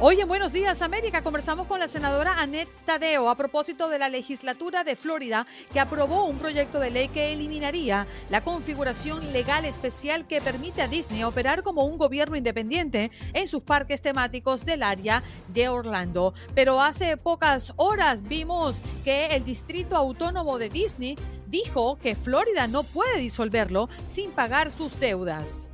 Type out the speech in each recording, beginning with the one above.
Hoy en Buenos Días América conversamos con la senadora Annette Tadeo a propósito de la legislatura de Florida que aprobó un proyecto de ley que eliminaría la configuración legal especial que permite a Disney operar como un gobierno independiente en sus parques temáticos del área de Orlando. Pero hace pocas horas vimos que el Distrito Autónomo de Disney dijo que Florida no puede disolverlo sin pagar sus deudas.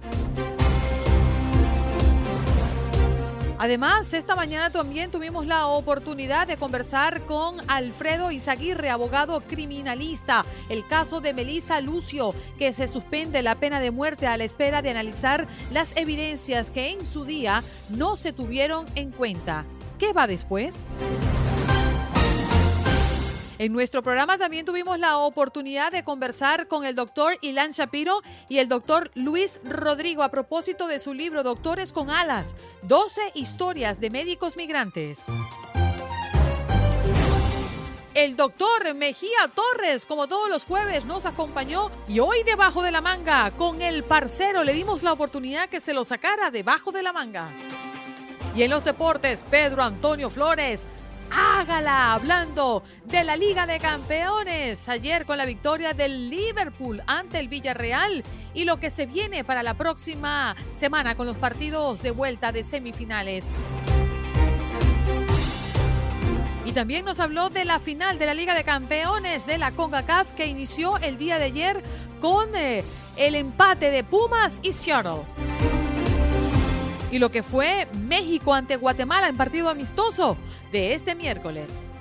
Además, esta mañana también tuvimos la oportunidad de conversar con Alfredo Izaguirre, abogado criminalista, el caso de Melissa Lucio, que se suspende la pena de muerte a la espera de analizar las evidencias que en su día no se tuvieron en cuenta. ¿Qué va después? En nuestro programa también tuvimos la oportunidad de conversar con el doctor Ilan Shapiro y el doctor Luis Rodrigo a propósito de su libro Doctores con Alas, 12 historias de médicos migrantes. El doctor Mejía Torres, como todos los jueves, nos acompañó y hoy debajo de la manga, con el parcero, le dimos la oportunidad que se lo sacara debajo de la manga. Y en los deportes, Pedro Antonio Flores hágala hablando de la Liga de Campeones. Ayer con la victoria del Liverpool ante el Villarreal y lo que se viene para la próxima semana con los partidos de vuelta de semifinales. Y también nos habló de la final de la Liga de Campeones de la CONCACAF que inició el día de ayer con eh, el empate de Pumas y Seattle y lo que fue México ante Guatemala en partido amistoso de este miércoles.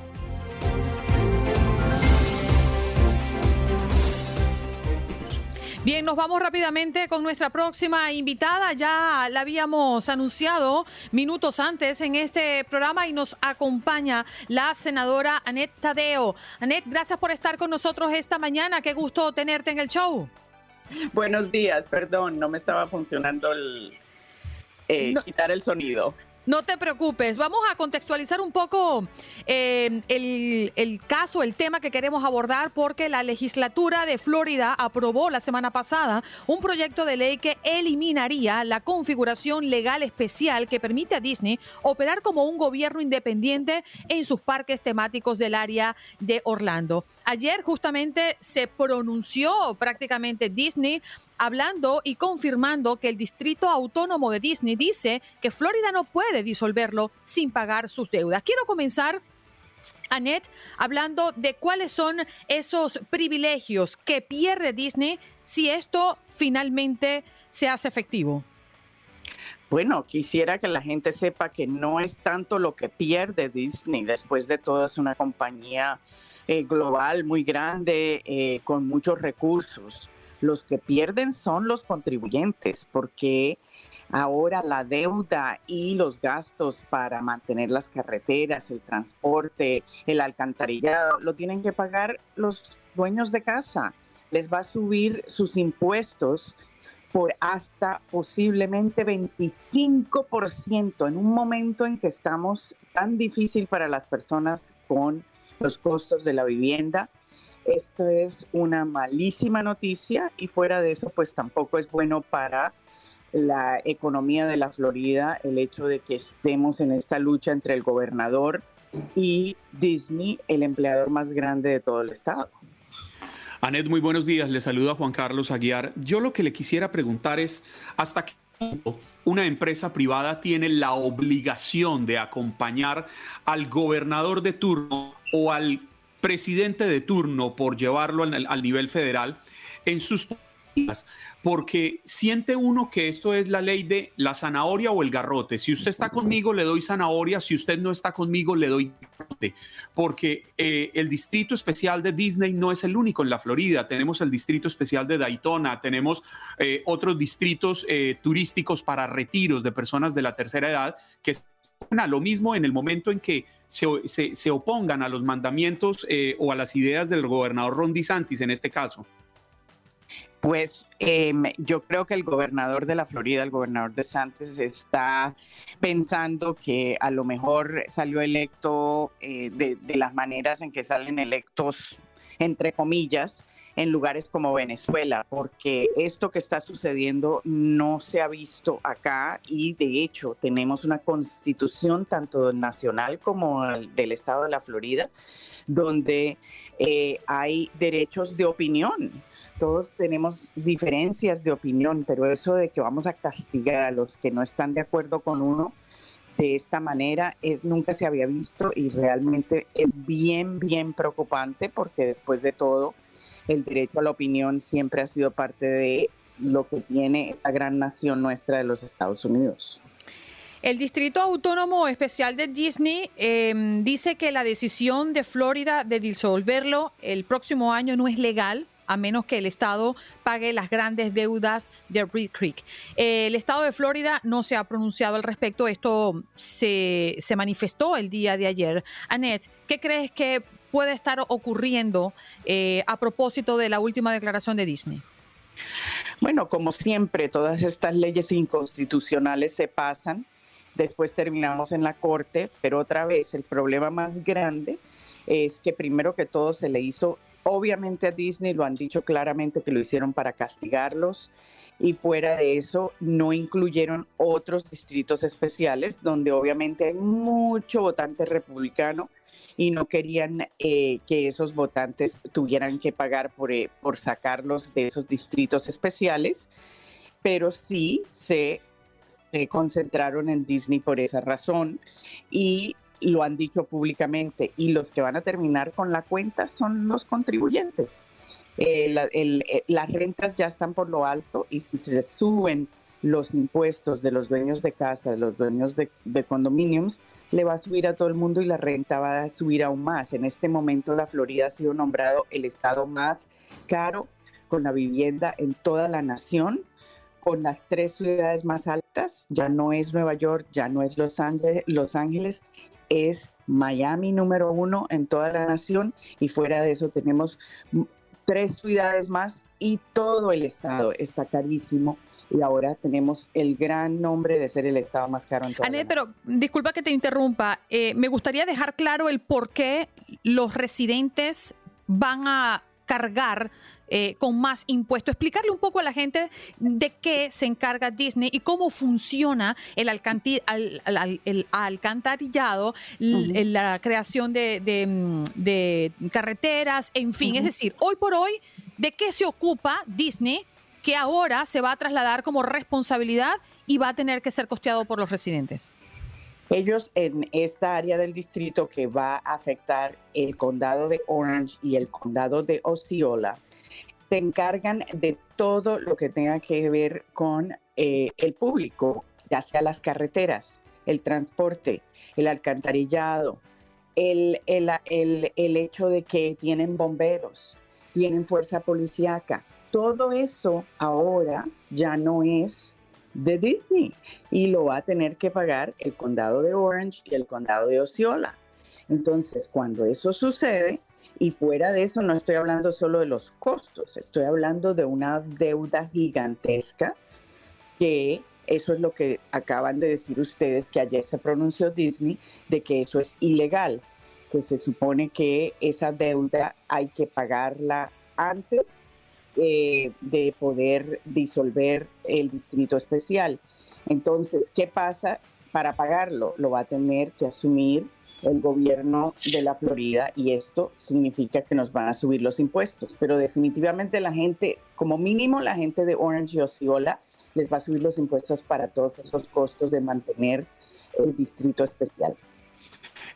Bien, nos vamos rápidamente con nuestra próxima invitada. Ya la habíamos anunciado minutos antes en este programa y nos acompaña la senadora Anet Tadeo. Anet, gracias por estar con nosotros esta mañana. Qué gusto tenerte en el show. Buenos días, perdón, no me estaba funcionando el, eh, quitar el sonido. No te preocupes, vamos a contextualizar un poco eh, el, caso, el tema que queremos abordar, porque la legislatura de Florida aprobó la semana pasada un proyecto de ley que eliminaría la configuración legal especial que permite a Disney operar como un gobierno independiente en sus parques temáticos del área de Orlando. Ayer justamente se pronunció prácticamente Disney hablando y confirmando que el Distrito Autónomo de Disney dice que Florida no puede disolverlo sin pagar sus deudas. Quiero comenzar Annette, hablando de cuáles son esos privilegios que pierde Disney si esto finalmente se hace efectivo. Bueno, quisiera que la gente sepa que no es tanto lo que pierde Disney. Después de todo, es una compañía eh, global muy grande, eh, con muchos recursos. Los que pierden son los contribuyentes porque ahora la deuda y los gastos para mantener las carreteras, el transporte, el alcantarillado, lo tienen que pagar los dueños de casa. Les va a subir sus impuestos por hasta posiblemente 25% en un momento en que estamos tan difícil para las personas con los costos de la vivienda, esto es una malísima noticia y fuera de eso, pues tampoco es bueno para la economía de la Florida el hecho de que estemos en esta lucha entre el gobernador y Disney, el empleador más grande de todo el estado. Anet, muy buenos días. Le saludo a Juan Carlos Aguiar. Yo lo que le quisiera preguntar es, ¿hasta qué punto una empresa privada tiene la obligación de acompañar al gobernador de turno o al presidente de turno, por llevarlo al, nivel federal, en sus porque siente uno que esto es la ley de la zanahoria o el garrote. Si usted está conmigo, le doy zanahoria, si usted no está conmigo, le doy garrote. Porque eh, el distrito especial de Disney no es el único en la Florida. Tenemos el distrito especial de Daytona, tenemos eh, otros distritos eh, turísticos para retiros de personas de la tercera edad que a lo mismo en el momento en que se, se opongan a los mandamientos o a las ideas del gobernador Ron DeSantis en este caso. Pues em, yo creo que el gobernador de la Florida, el gobernador de Santos, está pensando que a lo mejor salió electo eh, de, las maneras en que salen electos, entre comillas, en lugares como Venezuela, porque esto que está sucediendo no se ha visto acá y de hecho tenemos una constitución tanto nacional como del estado de la Florida, donde eh, hay derechos de opinión. Todos tenemos diferencias de opinión, pero eso de que vamos a castigar a los que no están de acuerdo con uno de esta manera es nunca se había visto y realmente es bien bien preocupante porque después de todo el derecho a la opinión siempre ha sido parte de lo que tiene esta gran nación nuestra de los Estados Unidos. El Distrito Autónomo Especial de Disney em, dice que la decisión de Florida de disolverlo el próximo año no es legal a menos que el Estado pague las grandes deudas de Reed Creek. el Estado de Florida no se ha pronunciado al respecto. Esto se, manifestó el día de ayer. Annette, ¿qué crees que puede estar ocurriendo eh, a propósito de la última declaración de Disney? Bueno, como siempre, todas estas leyes inconstitucionales se pasan, después terminamos en la corte, pero otra vez el problema más grande es que primero que todo se le hizo Obviamente a Disney lo han dicho claramente que lo hicieron para castigarlos y fuera de eso no incluyeron otros distritos especiales donde obviamente hay mucho votante republicano y no querían eh, que esos votantes tuvieran que pagar por, eh, por sacarlos de esos distritos especiales, pero sí se, se concentraron en Disney por esa razón y lo han dicho públicamente, y los que van a terminar con la cuenta son los contribuyentes. Eh, eh, las rentas ya están por lo alto y si se suben los impuestos de los dueños de casa, de los dueños de, de condominios, le va a subir a todo el mundo y la renta va a subir aún más. En este momento la Florida ha sido nombrado el estado más caro con la vivienda en toda la nación, con las tres ciudades más altas. Ya no es Nueva York, ya no es Los Ángeles, Los Ángeles es Miami número uno en toda la nación y fuera de eso tenemos tres ciudades más y todo el estado está carísimo y ahora tenemos el gran nombre de ser el estado más caro en toda Anet, pero disculpa que te interrumpa, eh, me gustaría dejar claro el por qué los residentes van a cargar eh, con más impuestos. Explicarle un poco a la gente de qué se encarga Disney y cómo funciona el, alcantarillado, la creación mm, de, carreteras, en fin. Es decir, hoy por hoy, ¿de qué se ocupa Disney? Que ahora se va a trasladar como responsabilidad y va a tener que ser costeado por los residentes. Ellos en esta área del distrito que va a afectar el condado de Orange y el condado de Osceola, se encargan de todo lo que tenga que ver con eh, el público, ya sea las carreteras, el transporte, el alcantarillado, el, el, el, hecho de que tienen bomberos, tienen fuerza policíaca. Todo eso ahora ya no es de Disney y lo va a tener que pagar el condado de Orange y el condado de Osceola. Entonces, cuando eso sucede, y fuera de eso, no estoy hablando solo de los costos, estoy hablando de una deuda gigantesca que eso es lo que acaban de decir ustedes, que ayer se pronunció Disney, de que eso es ilegal, que se supone que esa deuda hay que pagarla antes eh, de poder disolver el distrito especial. Entonces, ¿qué pasa? Para pagarlo lo va a tener que asumir el gobierno de la Florida y esto significa que nos van a subir los impuestos. Pero definitivamente la gente, como mínimo la gente de Orange y Osceola, les va a subir los impuestos para todos esos costos de mantener el distrito especial.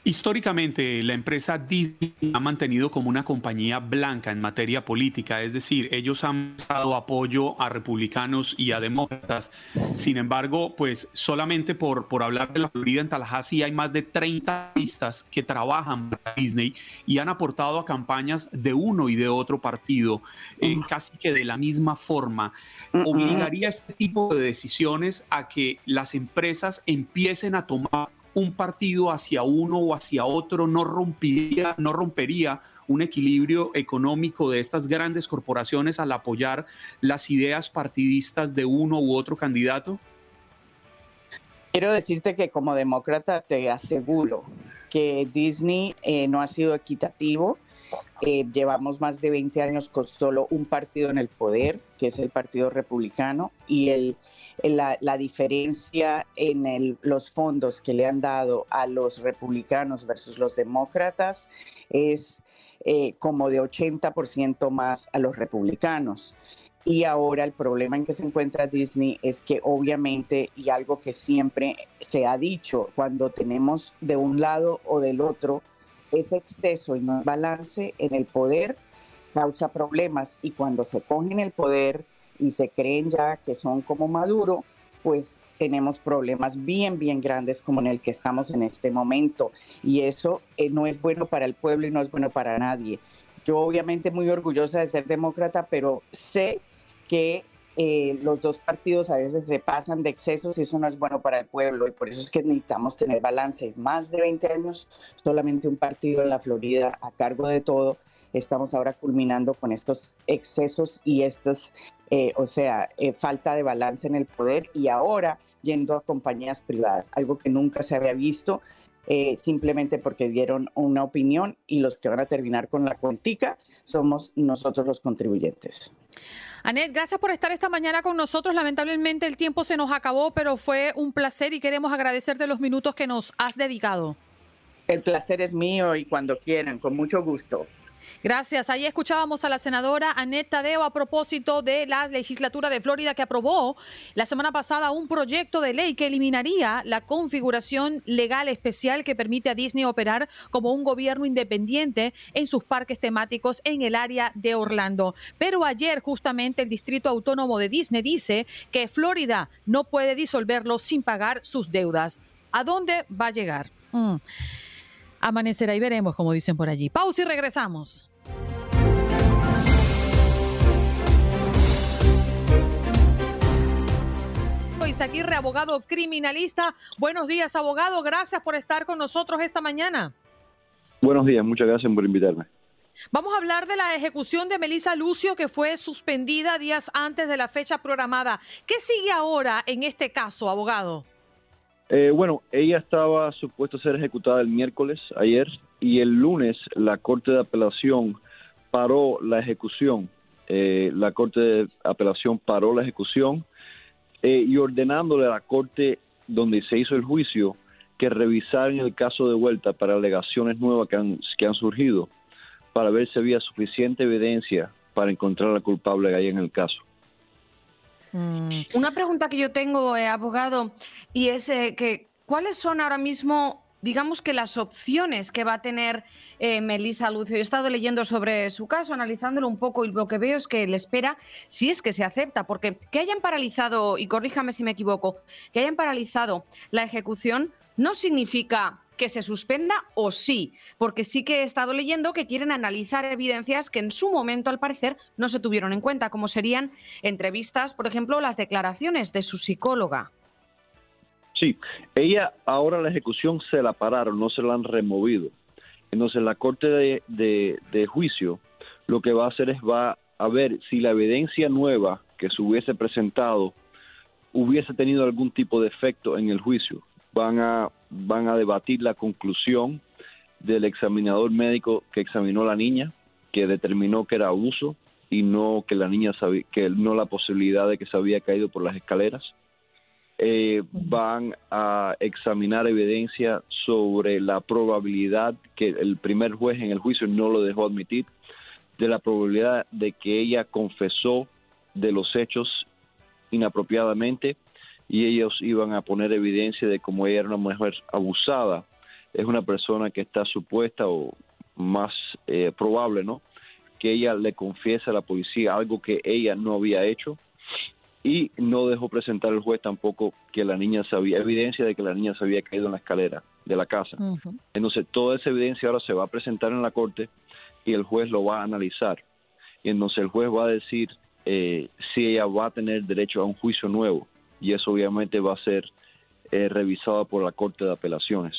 Históricamente, la empresa Disney ha mantenido como una compañía blanca en materia política, es decir, ellos han dado apoyo a republicanos y a demócratas. Sin embargo, pues solamente por, por hablar de la Florida en Tallahassee hay más de 30 pistas que trabajan para Disney y han aportado a campañas de uno y de otro partido, en casi que de la misma forma. Obligaría este tipo de decisiones a que las empresas empiecen a tomar un partido hacia uno o hacia otro no rompería, no rompería un equilibrio económico de estas grandes corporaciones al apoyar las ideas partidistas de uno u otro candidato? Quiero decirte que como demócrata te aseguro que Disney eh, no ha sido equitativo. Eh, llevamos más de 20 años con solo un partido en el poder, que es el Partido Republicano, y el la, diferencia en los fondos que le han dado a los republicanos versus los demócratas es eh, como de 80% más a los republicanos. Y ahora el problema en que se encuentra Disney es que obviamente, y algo que siempre se ha dicho, cuando tenemos de un lado o del otro ese exceso y no balance en el poder, causa problemas. Y cuando se cogen el poder, y se creen ya que son como Maduro, pues tenemos problemas bien, bien grandes como en el que estamos en este momento. Y eso eh, no es bueno para el pueblo y no es bueno para nadie. Yo obviamente muy orgullosa de ser demócrata, pero sé que eh, los dos partidos a veces se pasan de excesos y eso no es bueno para el pueblo y por eso es que necesitamos tener balance. Más de 20 años, solamente un partido en la Florida a cargo de todo. Estamos ahora culminando con estos excesos y estos eh, o sea, eh, falta de balance en el poder y ahora yendo a compañías privadas, algo que nunca se había visto. Eh, simplemente porque dieron una opinión y los que van a terminar con la cuentica somos nosotros los contribuyentes. Anet, gracias por estar esta mañana con nosotros. Lamentablemente el tiempo se nos acabó, pero fue un placer y queremos agradecerte los minutos que nos has dedicado. El placer es mío y cuando quieran, con mucho gusto. Gracias. Ahí escuchábamos a la senadora Annette Tadeo a propósito de la legislatura de Florida que aprobó la semana pasada un proyecto de ley que eliminaría la configuración legal especial que permite a Disney operar como un gobierno independiente en sus parques temáticos en el área de Orlando. Pero ayer justamente el Distrito Autónomo de Disney dice que Florida no puede disolverlo sin pagar sus deudas. ¿A dónde va a llegar? Mm. Amanecerá y veremos, como dicen por allí. Pausa y regresamos. Isaquirre, abogado criminalista. Buenos días, abogado. Gracias por estar con nosotros esta mañana. Buenos días, muchas gracias por invitarme. Vamos a hablar de la ejecución de Melissa Lucio, que fue suspendida días antes de la fecha programada. ¿Qué sigue ahora en este caso, abogado? Eh, bueno, ella estaba supuesta a ser ejecutada el miércoles, ayer, y el lunes la Corte de Apelación paró la ejecución. Eh, la Corte de Apelación paró la ejecución eh, y ordenándole a la Corte donde se hizo el juicio que revisaran el caso de vuelta para alegaciones nuevas que han, surgido para ver si había suficiente evidencia para encontrar al culpable que hay en el caso. Mm. Una pregunta que yo tengo, eh, abogado, y es eh, que ¿cuáles son ahora mismo, digamos que las opciones que va a tener eh, Melissa Lucio? Yo he estado leyendo sobre su caso, analizándolo un poco, y lo que veo es que le espera si es que se acepta, porque que hayan paralizado, y corríjame si me equivoco, que hayan paralizado la ejecución no significa que se suspenda o sí, porque sí que he estado leyendo que quieren analizar evidencias que en su momento, al parecer, no se tuvieron en cuenta, como serían entrevistas, por ejemplo, las declaraciones de su psicóloga. Sí, ella ahora la ejecución se la pararon, no se la han removido. Entonces la corte de, de juicio lo que va a hacer es va a ver si la evidencia nueva que se hubiese presentado hubiese tenido algún tipo de efecto en el juicio. Van a van a debatir la conclusión del examinador médico que examinó a la niña, que determinó que era abuso y no que la niña sabía, que no la posibilidad de que se había caído por las escaleras. Eh, van a examinar evidencia sobre la probabilidad que el primer juez en el juicio no lo dejó admitir, de la probabilidad de que ella confesó de los hechos inapropiadamente y ellos iban a poner evidencia de cómo ella era una mujer abusada es una persona que está supuesta o más eh, probable, ¿no? Que ella le confiese a la policía algo que ella no había hecho y no dejó presentar al juez tampoco que la niña sabía, evidencia de que la niña se había caído en la escalera de la casa. Entonces, toda esa evidencia ahora se va a presentar en la corte y el juez lo va a analizar. Y entonces el juez va a decir eh, si ella va a tener derecho a un juicio nuevo. Y eso obviamente va a ser eh, revisado por la Corte de Apelaciones.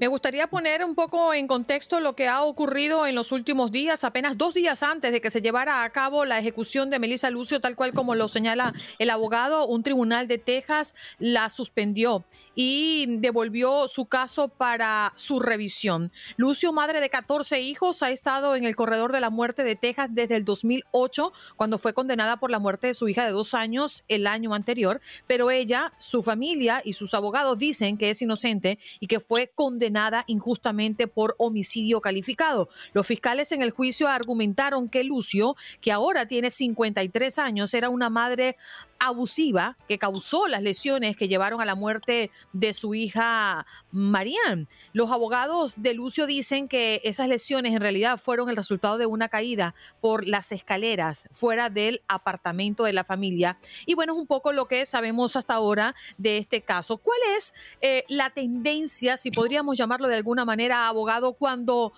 Me gustaría poner un poco en contexto lo que ha ocurrido en los últimos días, apenas dos días antes de que se llevara a cabo la ejecución de Melissa Lucio, tal cual como lo señala el abogado, un tribunal de Texas la suspendió y devolvió su caso para su revisión. Lucio, madre de 14 hijos, ha estado en el corredor de la muerte de Texas desde el 2008, cuando fue condenada por la muerte de su hija de dos años el año anterior, pero ella, su familia y sus abogados dicen que es inocente y que fue condenada injustamente por homicidio calificado. Los fiscales en el juicio argumentaron que Lucio, que ahora tiene 53 años, era una madre abusiva que causó las lesiones que llevaron a la muerte de su hija Marianne. Los abogados de Lucio dicen que esas lesiones en realidad fueron el resultado de una caída por las escaleras fuera del apartamento de la familia. Y bueno, es un poco lo que sabemos hasta ahora de este caso. ¿Cuál es eh, la tendencia, si podríamos llamarlo de alguna manera, abogado, cuando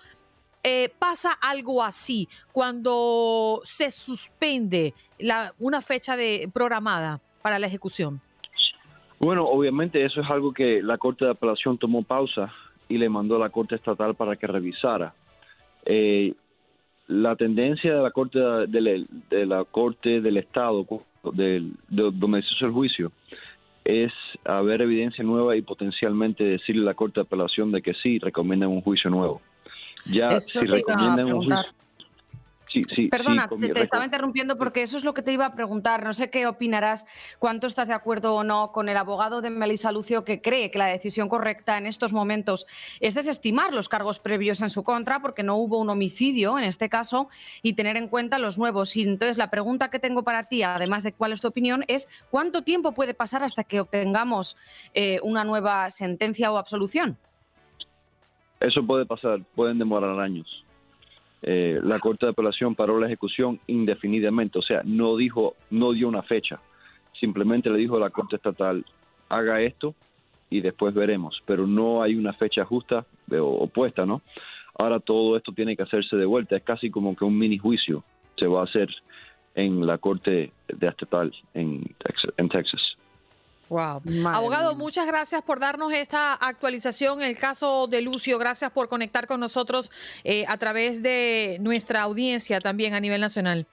eh, pasa algo así cuando se suspende la, una fecha de, programada para la ejecución? Bueno, obviamente eso es algo que la Corte de Apelación tomó pausa y le mandó a la Corte Estatal para que revisara. Eh, la tendencia de la Corte de, la Corte del Estado, del, de, donde se hizo el juicio, es haber evidencia nueva y potencialmente decirle a la Corte de Apelación de que sí, recomiendan un juicio nuevo. Ya si recomiendan un juicio, Sí, sí, Perdona, te, estaba interrumpiendo porque eso es lo que te iba a preguntar. No sé qué opinarás, cuánto estás de acuerdo o no con el abogado de Melissa Lucio que cree que la decisión correcta en estos momentos es desestimar los cargos previos en su contra porque no hubo un homicidio en este caso y tener en cuenta los nuevos. Y entonces la pregunta que tengo para ti, además de cuál es tu opinión, es cuánto tiempo puede pasar hasta que obtengamos eh, una nueva sentencia o absolución. Eso puede pasar, pueden demorar años. Eh, la Corte de Apelación paró la ejecución indefinidamente, o sea, no dijo, no dio una fecha, simplemente le dijo a la Corte Estatal, haga esto y después veremos, pero no hay una fecha justa o opuesta, ¿no? Ahora todo esto tiene que hacerse de vuelta, es casi como que un mini juicio se va a hacer en la Corte de Estatal en Texas. Wow. Abogado, muchas gracias por darnos esta actualización. El caso de Lucio, gracias por conectar con nosotros eh, a través de nuestra audiencia también a nivel nacional.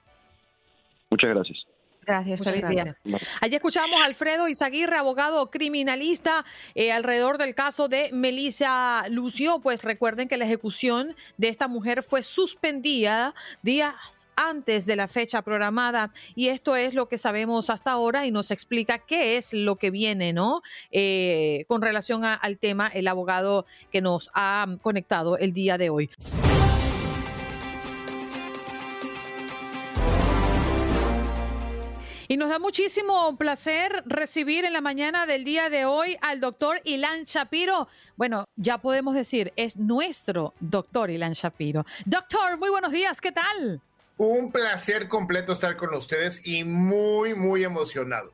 Muchas gracias. Gracias, Muchas gracias. Allí escuchamos a Alfredo Izaguirre, abogado criminalista, eh, alrededor del caso de Melissa Lucio. Pues recuerden que la ejecución de esta mujer fue suspendida días antes de la fecha programada y esto es lo que sabemos hasta ahora y nos explica qué es lo que viene, ¿no? Eh, con relación al tema, el abogado que nos ha conectado el día de hoy. Y nos da muchísimo placer recibir en la mañana del día de hoy al doctor Ilan Shapiro. Bueno, ya podemos decir, es nuestro doctor Ilan Shapiro. Doctor, muy buenos días, ¿qué tal? Un placer completo estar con ustedes y muy, muy emocionado.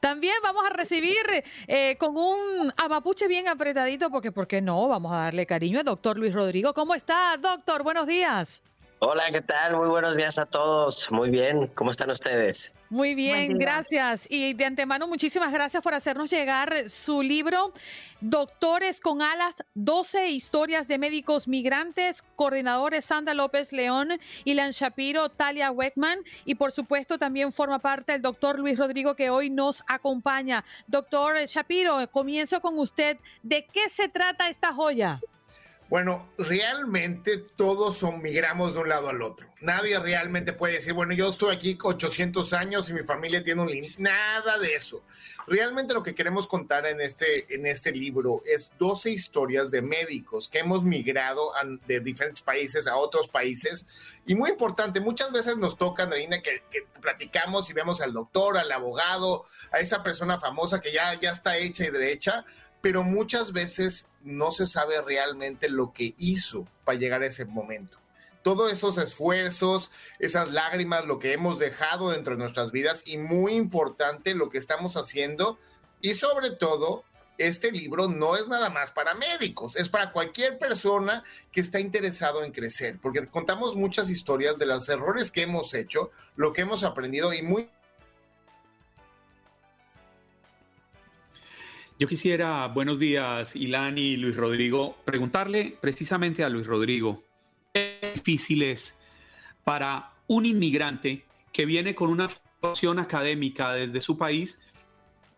También vamos a recibir eh, con un amapuche bien apretadito, porque ¿por qué no? Vamos a darle cariño al doctor Luis Rodrigo. ¿Cómo está, doctor? Buenos días. Hola, ¿qué tal? Muy buenos días a todos. Muy bien, ¿cómo están ustedes? Muy bien, gracias. Y de antemano, muchísimas gracias por hacernos llegar su libro, Doctores con Alas, 12 historias de médicos migrantes, coordinadores Sandra López León, Ilan Shapiro, Talia Weckman y por supuesto también forma parte el doctor Luis Rodrigo que hoy nos acompaña. Doctor Shapiro, comienzo con usted. ¿De qué se trata esta joya? Bueno, realmente todos migramos de un lado al otro. Nadie realmente puede decir, bueno, yo estoy aquí 800 años y mi familia tiene un link. Nada de eso. Realmente lo que queremos contar en este, en este libro es 12 historias de médicos que hemos migrado de diferentes países a otros países. Y muy importante, muchas veces nos toca, Andreina, que, que platicamos y vemos al doctor, al abogado, a esa persona famosa que ya, ya está hecha y derecha pero muchas veces no se sabe realmente lo que hizo para llegar a ese momento. Todos esos esfuerzos, esas lágrimas, lo que hemos dejado dentro de nuestras vidas y muy importante lo que estamos haciendo y sobre todo este libro no es nada más para médicos, es para cualquier persona que está interesado en crecer, porque contamos muchas historias de los errores que hemos hecho, lo que hemos aprendido y muy... Yo quisiera, buenos días, Ilani y Luis Rodrigo, preguntarle precisamente a Luis Rodrigo, ¿qué difícil es para un inmigrante que viene con una formación académica desde su país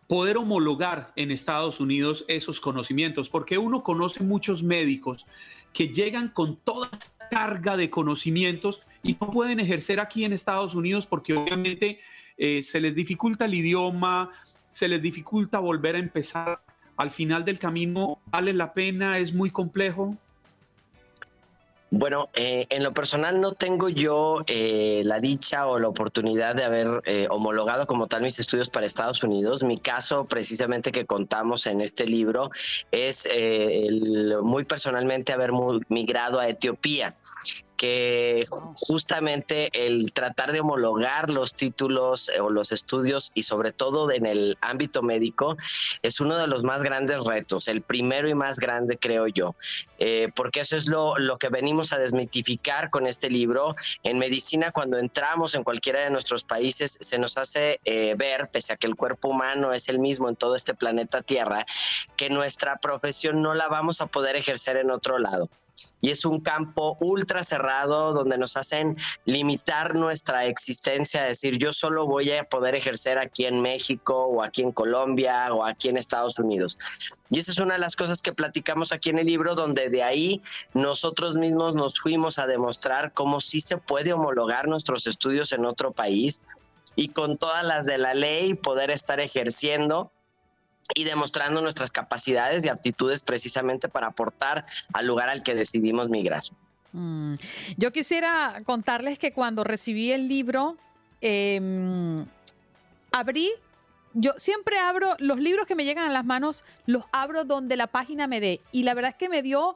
poder homologar en Estados Unidos esos conocimientos, porque uno conoce muchos médicos que llegan con toda carga de conocimientos y no pueden ejercer aquí en Estados Unidos porque obviamente eh, se les dificulta el idioma, se les dificulta volver a empezar. Al final del camino, ¿vale la pena? ¿Es muy complejo? Bueno, eh, en lo personal no tengo yo eh, la dicha o la oportunidad de haber eh, homologado como tal mis estudios para Estados Unidos. Mi caso, precisamente que contamos en este libro, es muy personalmente haber migrado a Etiopía que justamente el tratar de homologar los títulos eh, o los estudios y sobre todo en el ámbito médico es uno de los más grandes retos, el primero y más grande creo yo, eh, porque eso es lo, lo que venimos a desmitificar con este libro. En medicina cuando entramos en cualquiera de nuestros países se nos hace eh, ver, pese a que el cuerpo humano es el mismo en todo este planeta Tierra, que nuestra profesión no la vamos a poder ejercer en otro lado y es un campo ultra cerrado donde nos hacen limitar nuestra existencia, decir yo solo voy a poder ejercer aquí en México o aquí en Colombia o aquí en Estados Unidos. Y esa es una de las cosas que platicamos aquí en el libro, donde de ahí nosotros mismos nos fuimos a demostrar cómo sí se puede homologar nuestros estudios en otro país y con todas las de la ley poder estar ejerciendo y demostrando nuestras capacidades y aptitudes precisamente para aportar al lugar al que decidimos migrar. Mm. Yo quisiera contarles que cuando recibí el libro, em, abrí, yo siempre abro los libros que me llegan a las manos, los abro donde la página me dé. Y la verdad es que me dio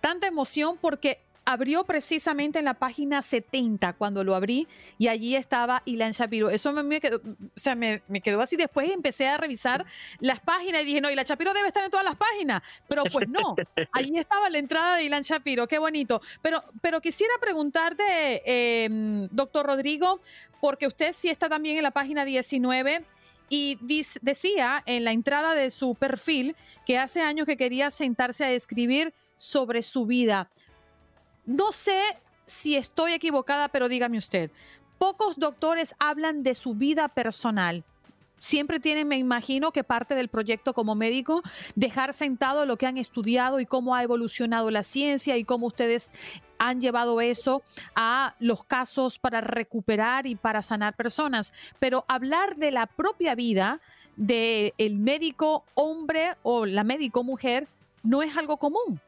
tanta emoción porque abrió precisamente en la página 70 cuando lo abrí y allí estaba Ilan Shapiro. Eso me, quedó, o sea, me, quedó así. Después empecé a revisar las páginas y dije, no, Ilan Shapiro debe estar en todas las páginas. Pero pues no, allí estaba la entrada de Ilan Shapiro. Qué bonito. Pero, pero quisiera preguntarte, em, doctor Rodrigo, porque usted sí está también en la página 19 y decía en la entrada de su perfil que hace años que quería sentarse a escribir sobre su vida. No sé si estoy equivocada, pero dígame usted, pocos doctores hablan de su vida personal. Siempre tienen, me imagino, que parte del proyecto como médico, dejar sentado lo que han estudiado y cómo ha evolucionado la ciencia y cómo ustedes han llevado eso a los casos para recuperar y para sanar personas. Pero hablar de la propia vida del el médico hombre o la médico mujer no es algo común.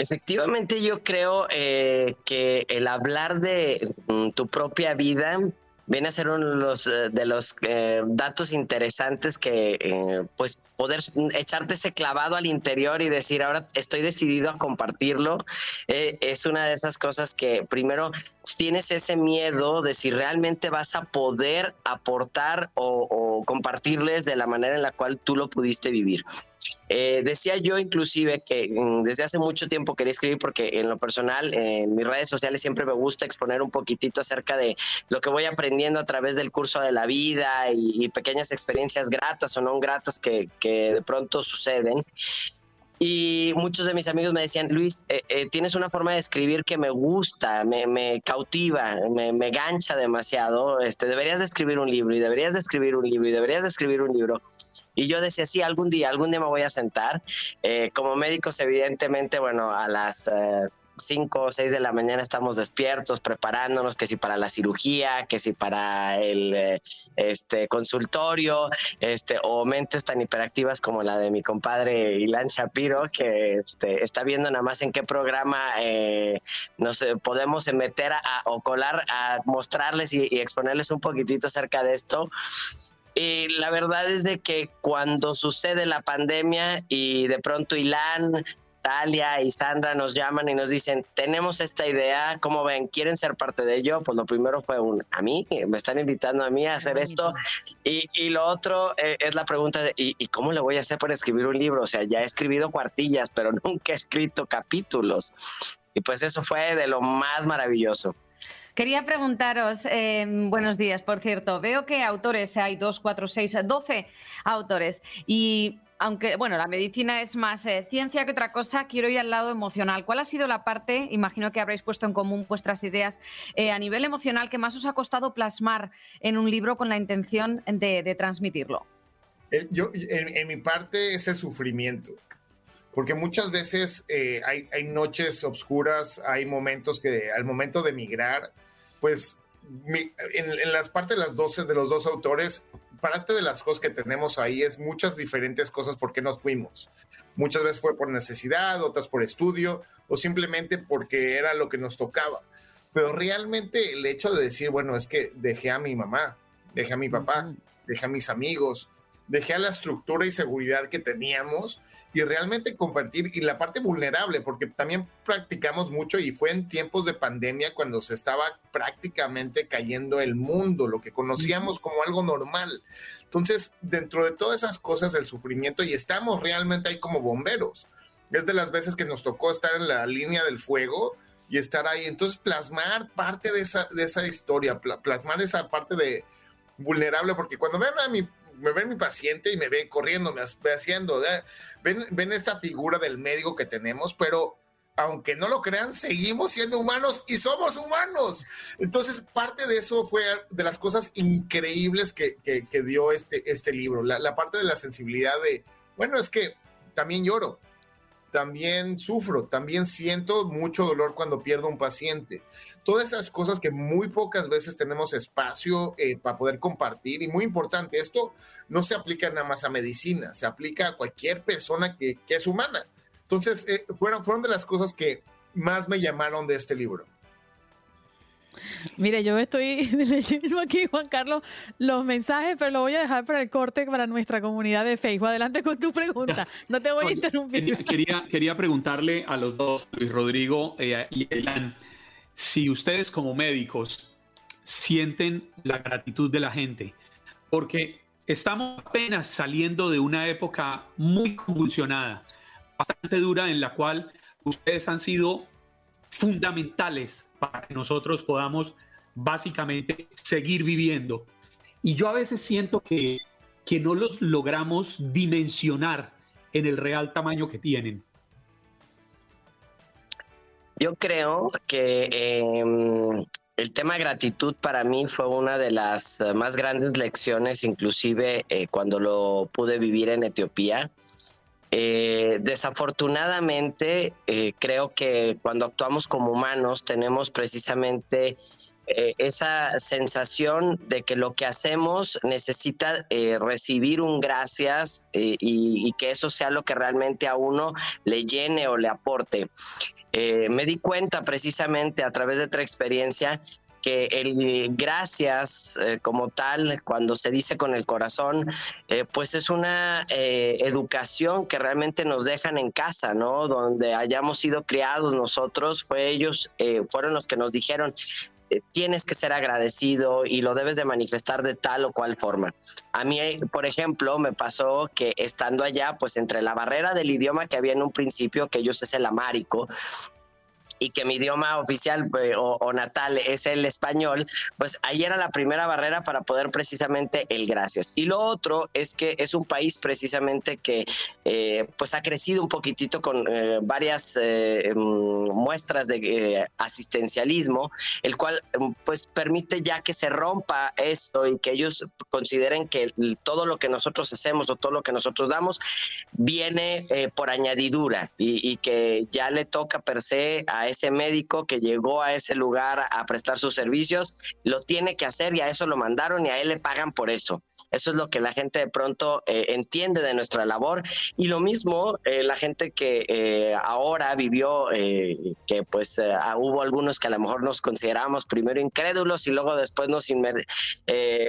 Efectivamente, yo creo eh, que el hablar de mm, tu propia vida viene a ser uno de los, eh, eh, datos interesantes que, pues, poder echarte ese clavado al interior y decir, ahora estoy decidido a compartirlo, es una de esas cosas que primero tienes ese miedo de si realmente vas a poder aportar o compartirles de la manera en la cual tú lo pudiste vivir. Eh, decía yo inclusive que mm, desde hace mucho tiempo quería escribir porque en lo personal, en mis redes sociales siempre me gusta exponer un poquitito acerca de lo que voy aprendiendo a través del curso de la vida y, pequeñas experiencias gratas o no gratas que, que de pronto suceden. Y muchos de mis amigos me decían, Luis, eh, eh, tienes una forma de escribir que me gusta, me, cautiva, me, gancha demasiado. Este, deberías de escribir un libro y deberías de escribir un libro y deberías de escribir un libro. Y yo decía, sí, algún día, algún día me voy a sentar. Eh, como médicos, evidentemente, bueno, a las 5 o 6 de la mañana estamos despiertos, preparándonos, que si para la cirugía, que si para el eh, este, consultorio, este, o mentes tan hiperactivas como la de mi compadre Ilan Shapiro, que este, está viendo nada más en qué programa eh, nos podemos meter a, o colar a mostrarles y, y exponerles un poquitito acerca de esto. y la verdad es de que cuando sucede la pandemia y de pronto Ilan Talia y Sandra nos llaman y nos dicen, tenemos esta idea, ¿cómo ven? ¿Quieren ser parte de ello? Pues lo primero fue un, a mí, me están invitando a mí a hacer esto. Y, y lo otro eh, es la pregunta de, ¿y, ¿y, cómo le voy a hacer para escribir un libro? O sea, ya he escrito cuartillas, pero nunca he escrito capítulos. Y pues eso fue de lo más maravilloso. Quería preguntaros, eh, buenos días, por cierto, veo que autores, hay dos, cuatro, seis, doce autores y aunque, bueno, la medicina es más eh, ciencia que otra cosa, quiero ir al lado emocional. ¿Cuál ha sido la parte, imagino que habréis puesto en común vuestras ideas, eh, a nivel emocional que más os ha costado plasmar en un libro con la intención de, transmitirlo? Eh, yo, en, mi parte es el sufrimiento, porque muchas veces hay, noches oscuras, hay momentos que al momento de emigrar, pues en, en, las partes de las 12 de los dos autores parte de las cosas que tenemos ahí es muchas diferentes cosas por qué nos fuimos. Muchas veces fue por necesidad, otras por estudio o simplemente porque era lo que nos tocaba. Pero realmente el hecho de decir, bueno, es que dejé a mi mamá, dejé a mi papá, dejé a mis amigos, dejé a la estructura y seguridad que teníamos y realmente compartir y la parte vulnerable, porque también practicamos mucho y fue en tiempos de pandemia cuando se estaba prácticamente cayendo el mundo, lo que conocíamos como algo normal. Entonces, dentro de todas esas cosas, el sufrimiento, y estamos realmente ahí como bomberos. Es de las veces que nos tocó estar en la línea del fuego y estar ahí. Entonces, plasmar parte de esa, de esa historia, plasmar esa parte de vulnerable, porque cuando ven a mi me ven mi paciente y me ven corriendo, me haciendo, ven, ven esta figura del médico que tenemos, pero aunque no lo crean, seguimos siendo humanos y somos humanos. Entonces, parte de eso fue de las cosas increíbles que, que, que dio este, este libro, la, la, parte de la sensibilidad de, bueno, es que también lloro, también sufro, también siento mucho dolor cuando pierdo un paciente. Todas esas cosas que muy pocas veces tenemos espacio eh, para poder compartir y muy importante, esto no se aplica nada más a medicina, se aplica a cualquier persona que, que es humana. Entonces, eh, fueron, fueron de las cosas que más me llamaron de este libro. Mire, yo estoy leyendo aquí, Juan Carlos, los mensajes, pero lo voy a dejar para el corte para nuestra comunidad de Facebook. Adelante con tu pregunta. No te voy a interrumpir. Quería, quería preguntarle a los dos, Luis Rodrigo eh, y Elan, si ustedes como médicos sienten la gratitud de la gente, porque estamos apenas saliendo de una época muy convulsionada, bastante dura, en la cual ustedes han sido fundamentales para que nosotros podamos básicamente seguir viviendo. Y yo a veces siento que, que no los logramos dimensionar en el real tamaño que tienen. Yo creo que eh, el tema gratitud para mí fue una de las más grandes lecciones, inclusive eh, cuando lo pude vivir en Etiopía. Eh, desafortunadamente, eh, creo que cuando actuamos como humanos tenemos precisamente eh, esa sensación de que lo que hacemos necesita recibir un gracias y, y, que eso sea lo que realmente a uno le llene o le aporte. me di cuenta precisamente a través de otra experiencia que el gracias eh, como tal, cuando se dice con el corazón, eh, pues es una eh, educación que realmente nos dejan en casa, ¿no? Donde hayamos sido criados nosotros, fue ellos, fueron los que nos dijeron, tienes que ser agradecido y lo debes de manifestar de tal o cual forma. A mí, por ejemplo, me pasó que estando allá, pues entre la barrera del idioma que había en un principio, que ellos es el amárico, y que mi idioma oficial pues, o, o, natal es el español, pues ahí era la primera barrera para poder precisamente el gracias. Y lo otro es que es un país precisamente que eh, pues ha crecido un poquitito con eh, varias eh, muestras de eh, asistencialismo, el cual pues permite ya que se rompa esto y que ellos consideren que todo lo que nosotros hacemos o todo lo que nosotros damos viene eh, por añadidura y, y que ya le toca per se a ese médico que llegó a ese lugar a prestar sus servicios, lo tiene que hacer y a eso lo mandaron y a él le pagan por eso. Eso es lo que la gente de pronto eh, entiende de nuestra labor y lo mismo eh, la gente que eh, ahora vivió, que pues hubo algunos que a lo mejor nos consideramos primero incrédulos y luego después nos,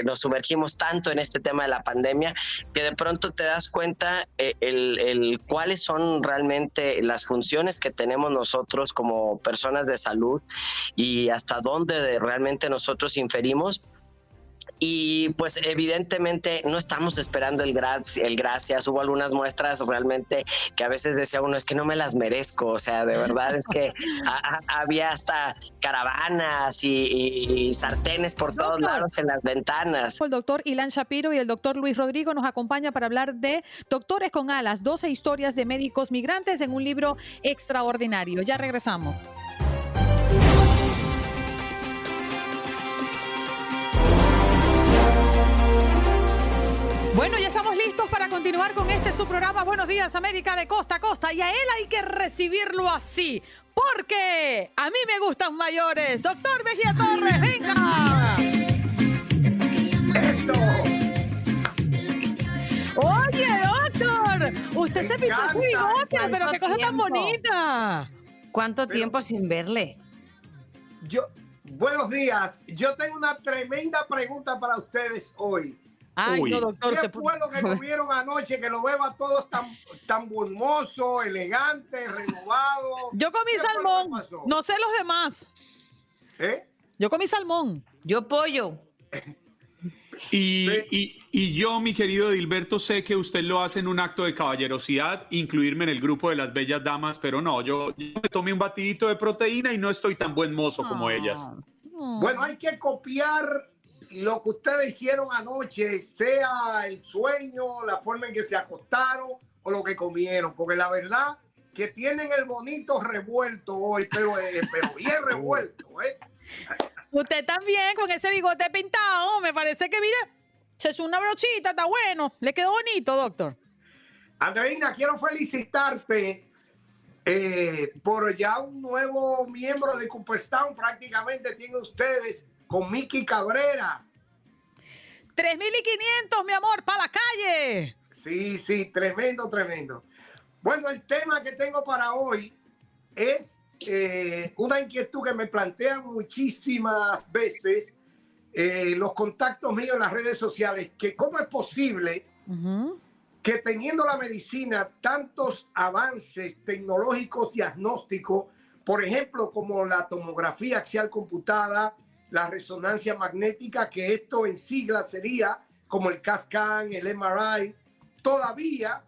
nos sumergimos tanto en este tema de la pandemia que de pronto te das cuenta el, el cuáles son realmente las funciones que tenemos nosotros como personas de salud y hasta dónde realmente nosotros inferimos y pues evidentemente no estamos esperando el, el gracias. Hubo algunas muestras realmente que a veces decía uno, es que no me las merezco, o sea, de verdad es que había hasta caravanas y, sartenes por todos lados en las ventanas. El doctor Ilan Shapiro y el doctor Luis Rodrigo nos acompaña para hablar de Doctores con Alas, 12 historias de médicos migrantes en un libro extraordinario. Ya regresamos. Bueno, ya estamos listos para continuar con este su programa Buenos Días América de Costa a Costa y a él hay que recibirlo así, porque a mí me gustan mayores. Doctor Mejía Torres, venga. Oye, doctor, usted se pintó su bigote, pero qué cosa tan bonita. ¿Cuánto tiempo sin verle? Yo, buenos días. Yo tengo una tremenda pregunta para ustedes hoy. Ay, no, doctor. ¿Qué fue lo que comieron anoche que lo veo a todos tan, tan hermoso, elegante, renovado? Yo comí salmón. No sé los demás. ¿Eh? Yo comí salmón. Yo pollo. Y, y, y, yo, mi querido Dilberto, sé que usted lo hace en un acto de caballerosidad, incluirme en el grupo de las bellas damas, pero no, yo, me tomé un batidito de proteína y no estoy tan buen mozo como ah. ellas. Bueno, hay que copiar lo que ustedes hicieron anoche, sea el sueño, la forma en que se acostaron o lo que comieron, porque la verdad que tienen el bonito revuelto hoy, pero, eh, pero bien revuelto. ¿eh? Usted también con ese bigote pintado, me parece que mire, se echó una brochita, está bueno, le quedó bonito, doctor. Andreina, quiero felicitarte eh, por ya un nuevo miembro de Cooperstown, prácticamente tienen ustedes con Miki Cabrera. 3.500, mi amor, para la calle. Sí, sí, tremendo, tremendo. Bueno, el tema que tengo para hoy es eh, una inquietud que me plantean muchísimas veces eh, los contactos míos en las redes sociales, que cómo es posible que teniendo la medicina tantos avances tecnológicos diagnósticos, por ejemplo, como la tomografía axial computada, la resonancia magnética, que esto en sigla sería como el CASCAN, el MRI, todavía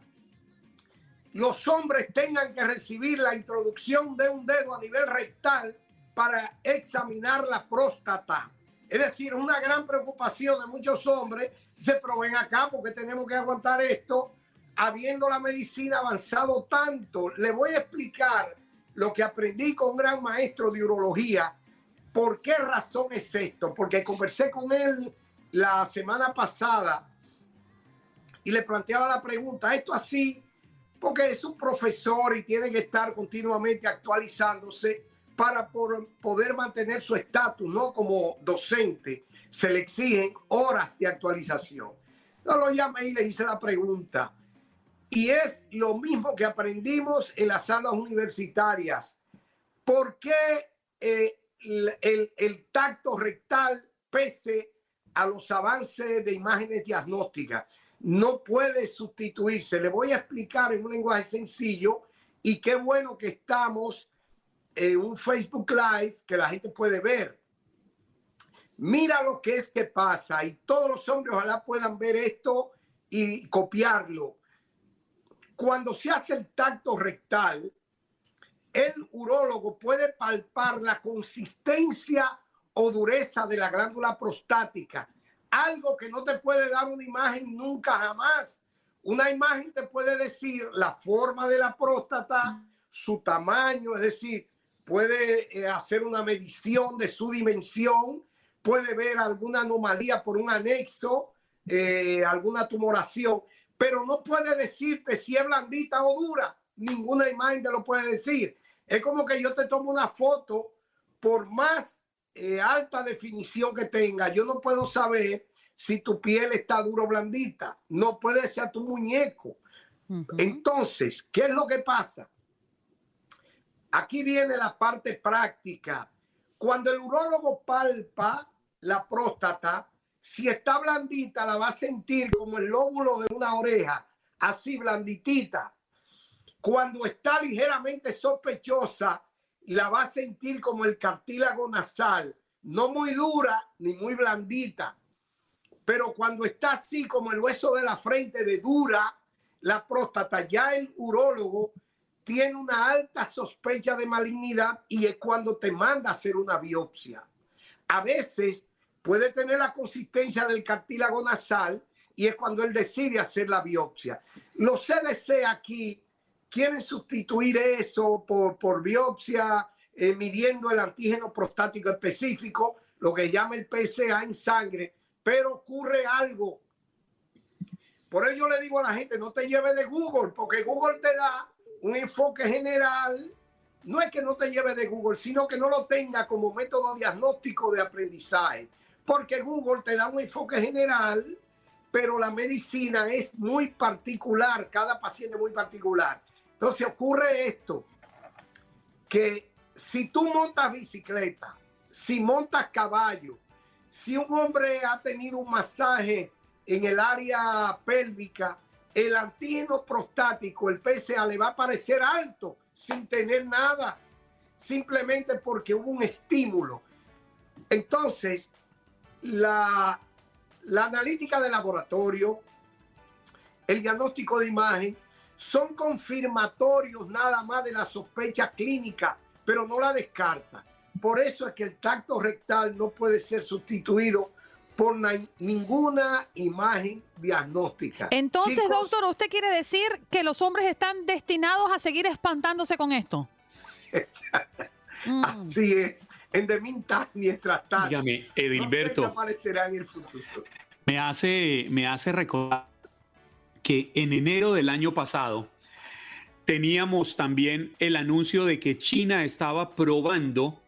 los hombres tengan que recibir la introducción de un dedo a nivel rectal para examinar la próstata. Es decir, una gran preocupación de muchos hombres. Se proveen acá porque tenemos que aguantar esto, habiendo la medicina avanzado tanto. Le voy a explicar lo que aprendí con un gran maestro de urología ¿Por qué razón es esto? Porque conversé con él la semana pasada y le planteaba la pregunta, esto así, porque es un profesor y tiene que estar continuamente actualizándose para poder mantener su estatus, no como docente, se le exigen horas de actualización. Yo lo llamé y le hice la pregunta. Y es lo mismo que aprendimos en las salas universitarias. ¿Por qué eh, el, tacto rectal pese a los avances de imágenes diagnósticas. No puede sustituirse. Le voy a explicar en un lenguaje sencillo y qué bueno que estamos en un Facebook Live que la gente puede ver. Mira lo que es que pasa y todos los hombres ojalá puedan ver esto y copiarlo. Cuando se hace el tacto rectal, el urólogo puede palpar la consistencia o dureza de la glándula prostática, algo que no te puede dar una imagen nunca jamás. Una imagen te puede decir la forma de la próstata, su tamaño, es decir, puede eh, hacer una medición de su dimensión, puede ver alguna anomalía por un anexo, eh, alguna tumoración, pero no puede decirte si es blandita o dura. Ninguna imagen te lo puede decir. Es como que yo te tomo una foto, por más eh, alta definición que tenga, yo no puedo saber si tu piel está duro o blandita. No puede ser tu muñeco. Entonces, ¿qué es lo que pasa? Aquí viene la parte práctica. Cuando el urólogo palpa la próstata, si está blandita, la va a sentir como el lóbulo de una oreja, así blanditita. Cuando está ligeramente sospechosa, la va a sentir como el cartílago nasal, no muy dura ni muy blandita. Pero cuando está así como el hueso de la frente de dura, la próstata, ya el urólogo tiene una alta sospecha de malignidad y es cuando te manda a hacer una biopsia. A veces puede tener la consistencia del cartílago nasal y es cuando él decide hacer la biopsia. Los CDC aquí quieren sustituir eso por, por biopsia, eh, midiendo el antígeno prostático específico, lo que llama el PSA en sangre, pero ocurre algo. Por ello le digo a la gente, no te lleves de Google, porque Google te da un enfoque general. No es que no te lleve de Google, sino que no lo tenga como método diagnóstico de aprendizaje porque Google te da un enfoque general, pero la medicina es muy particular, cada paciente muy particular. Entonces ocurre esto, que si tú montas bicicleta, si montas caballo, si un hombre ha tenido un masaje en el área pélvica, el antígeno prostático, el PSA, le va a parecer alto sin tener nada, simplemente porque hubo un estímulo. Entonces, la, analítica de laboratorio, el diagnóstico de imagen, son confirmatorios nada más de la sospecha clínica, pero no la descarta. Por eso es que el tacto rectal no puede ser sustituido por ninguna imagen diagnóstica. Entonces, doctor, ¿usted quiere decir que los hombres están destinados a seguir espantándose con esto? Así es en the mientras tanto. Dígame, Edilberto. aparecerá en el futuro. Me hace, me hace recordar que en enero del año pasado teníamos también el anuncio de que China estaba probando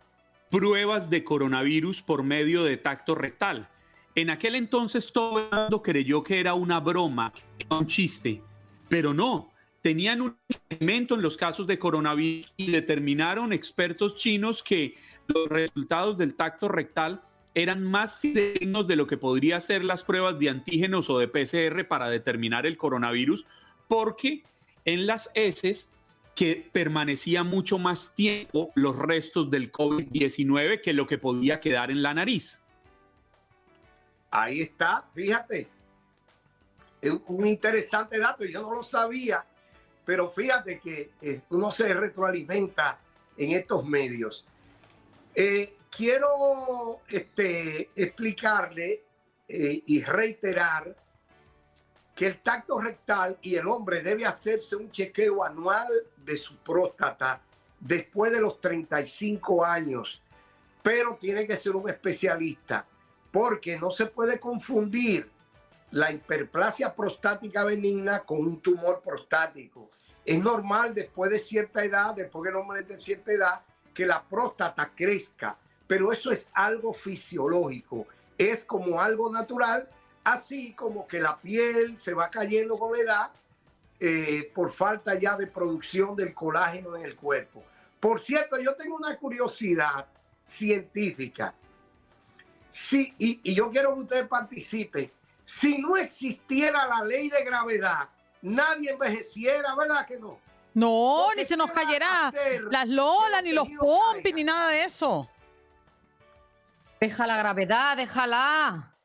pruebas de coronavirus por medio de tacto rectal. En aquel entonces todo el mundo creyó que era una broma, un chiste, pero no, tenían un experimento en los casos de coronavirus y determinaron expertos chinos que los resultados del tacto rectal eran más fidedignos de lo que podría ser las pruebas de antígenos o de PCR para determinar el coronavirus, porque en las heces que permanecía mucho más tiempo los restos del COVID-19 que lo que podía quedar en la nariz. Ahí está, fíjate. Es un interesante dato, yo no lo sabía, pero fíjate que eh, uno se retroalimenta en estos medios. Eh, quiero este, explicarle eh, y reiterar que el tacto rectal y el hombre debe hacerse un chequeo anual de su próstata después de los 35 años, pero tiene que ser un especialista porque no se puede confundir la hiperplasia prostática benigna con un tumor prostático. Es normal después de cierta edad, después que el hombre de cierta edad, que la próstata crezca, pero eso es algo fisiológico, es como algo natural, así como que la piel se va cayendo con la edad eh, por falta ya de producción del colágeno en el cuerpo. Por cierto, yo tengo una curiosidad científica. Sí, y, y yo quiero que ustedes participen. Si no existiera la ley de gravedad, nadie envejeciera, ¿verdad que no? No, ni se nos cayera las lolas, ni los pompis, ni nada de eso. Deja la gravedad, déjala.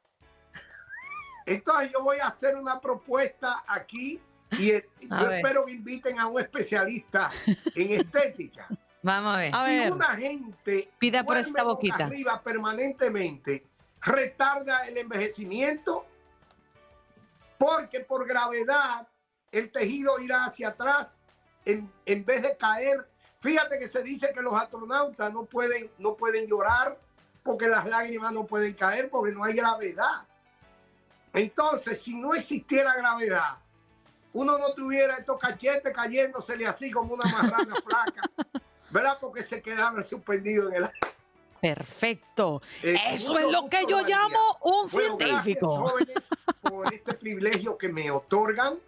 Entonces yo voy a hacer una propuesta aquí y yo espero que inviten a un especialista en estética. Vamos a ver. Si una gente pida por esta boquita arriba permanentemente retarda el envejecimiento porque por gravedad el tejido irá hacia atrás en, vez de caer, fíjate que se dice que los astronautas no pueden, no pueden llorar porque las lágrimas no pueden caer porque no hay gravedad. Entonces, si no existiera gravedad, uno no tuviera estos cachetes cayéndosele así como una marrana flaca. ¿verdad? Porque se quedaron suspendidos en el Perfecto. Eh, Eso es lo que yo llamo un Bueno, científico. Gracias, jóvenes, por este privilegio que me otorgan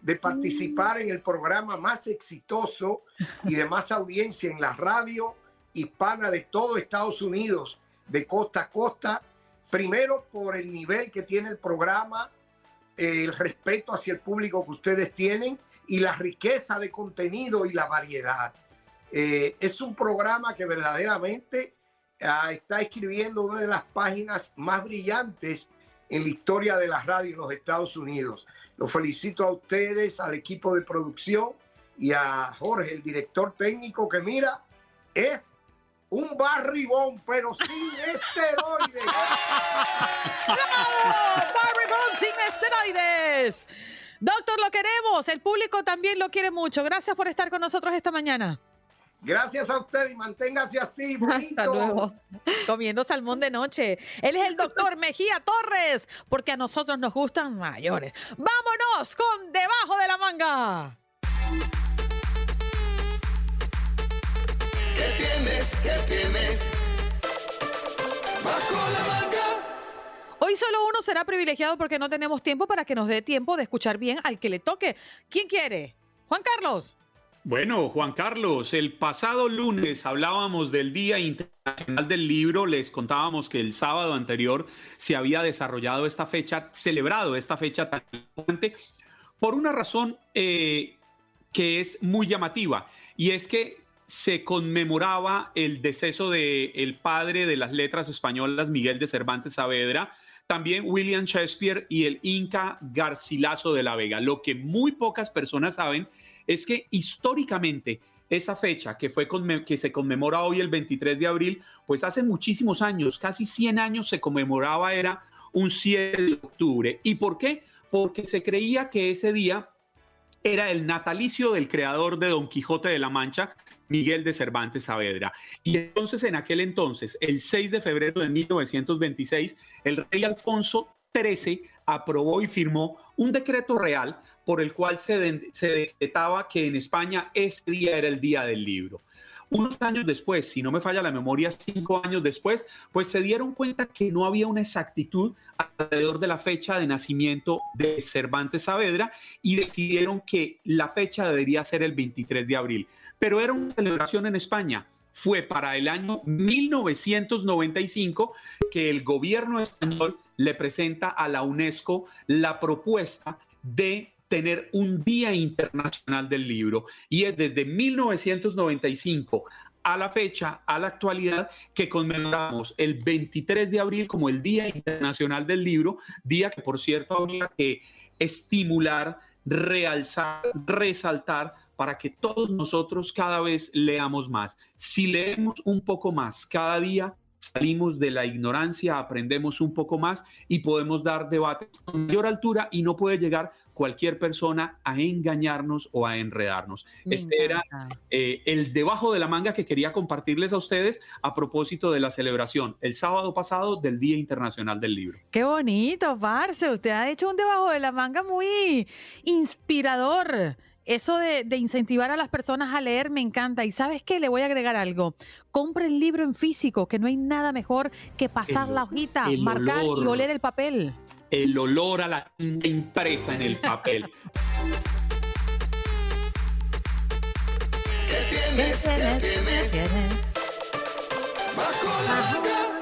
de participar en el programa más exitoso y de más audiencia en la radio hispana de todo Estados Unidos, de costa a costa. Primero, por el nivel que tiene el programa, eh, el respeto hacia el público que ustedes tienen y la riqueza de contenido y la variedad. Eh, es un programa que verdaderamente ah, está escribiendo una de las páginas más brillantes en la historia de la radio en los Estados Unidos. Los felicito a ustedes, al equipo de producción y a Jorge, el director técnico, que mira, es un barribón, pero sin esteroides. ¡Bravo! Barry Bonds sin esteroides. Doctor, lo queremos. El público también lo quiere mucho. Gracias por estar con nosotros esta mañana. Gracias a usted y manténgase así. Hasta luego. bonitos. Comiendo salmón de noche. Él es el doctor Mejía Torres, porque a nosotros nos gustan mayores. Vámonos con Debajo de la Manga. ¿Qué tienes? ¿Qué tienes? Bajo la manga. Hoy solo uno será privilegiado porque no tenemos tiempo para que nos dé tiempo de escuchar bien al que le toque. ¿Quién quiere? Juan Carlos. Bueno, Juan Carlos, el pasado lunes hablábamos del Día Internacional del Libro, les contábamos que el sábado anterior se había desarrollado esta fecha, celebrado esta fecha tan importante, por una razón eh, que es muy llamativa, y es que se conmemoraba el deceso del el padre de las letras españolas, Miguel de Cervantes Saavedra, también William Shakespeare y el Inca Garcilaso de la Vega. Lo que muy pocas personas saben es que históricamente esa fecha que, fue que se conmemora hoy el 23 de abril, pues hace muchísimos años, casi 100 años se conmemoraba, era un 7 de octubre. ¿Y por qué? Porque se creía que ese día era el natalicio del creador de Don Quijote de la Mancha, Miguel de Cervantes Saavedra. Y entonces, en aquel entonces, el 6 de febrero de 1926, el rey Alfonso XIII aprobó y firmó un decreto real por el cual se, se decretaba que en España ese día era el día del libro. Unos años después, si no me falla la memoria, cinco años después, pues se dieron cuenta que no había una exactitud alrededor de la fecha de nacimiento de Cervantes Saavedra y decidieron que la fecha debería ser el 23 de abril. Pero era una celebración en España. Fue para el año 1995 que el gobierno español le presenta a la UNESCO la propuesta de tener un Día Internacional del Libro. Y es desde 1995 a la fecha, a la actualidad, que conmemoramos el 23 de abril como el Día Internacional del Libro, día que por cierto habría que estimular, realzar, resaltar para que todos nosotros cada vez leamos más. Si leemos un poco más cada día, salimos de la ignorancia, aprendemos un poco más y podemos dar debate con mayor altura y no puede llegar cualquier persona a engañarnos o a enredarnos. Me Este era eh, el debajo de la manga que quería compartirles a ustedes a propósito de la celebración el sábado pasado del Día Internacional del Libro. Qué bonito, Parce. Usted ha hecho un debajo de la manga muy inspirador. Eso de, de incentivar a las personas a leer me encanta. Y sabes qué, le voy a agregar algo. Compre el libro en físico, que no hay nada mejor que pasar El- la hojita, marcar y oler el papel. El olor a la tinta impresa en el papel. ¿Qué tienes? ¿Qué tienes? Bajo la manga.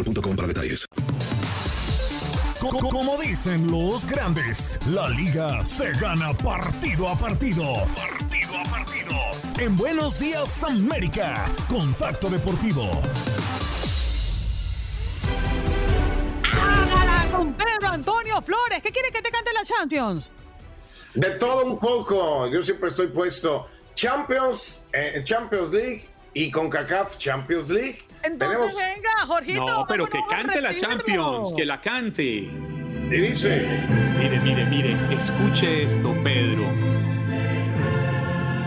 boostmobile.com para detalles. Co- Como dicen los grandes, la liga se gana partido a partido. Partido a partido. En Buenos Días América, Contacto Deportivo. Hágala con Pedro Antonio Flores. ¿Qué quiere que te cante la Champions? De todo un poco, yo siempre estoy puesto Champions, eh, Champions League y con CACAF Champions League. Entonces Tenemos- venga, Jorgito. No, pero que cante la. Champions, que la cante. y dice, Mire, mire, mire, escuche esto, Pedro.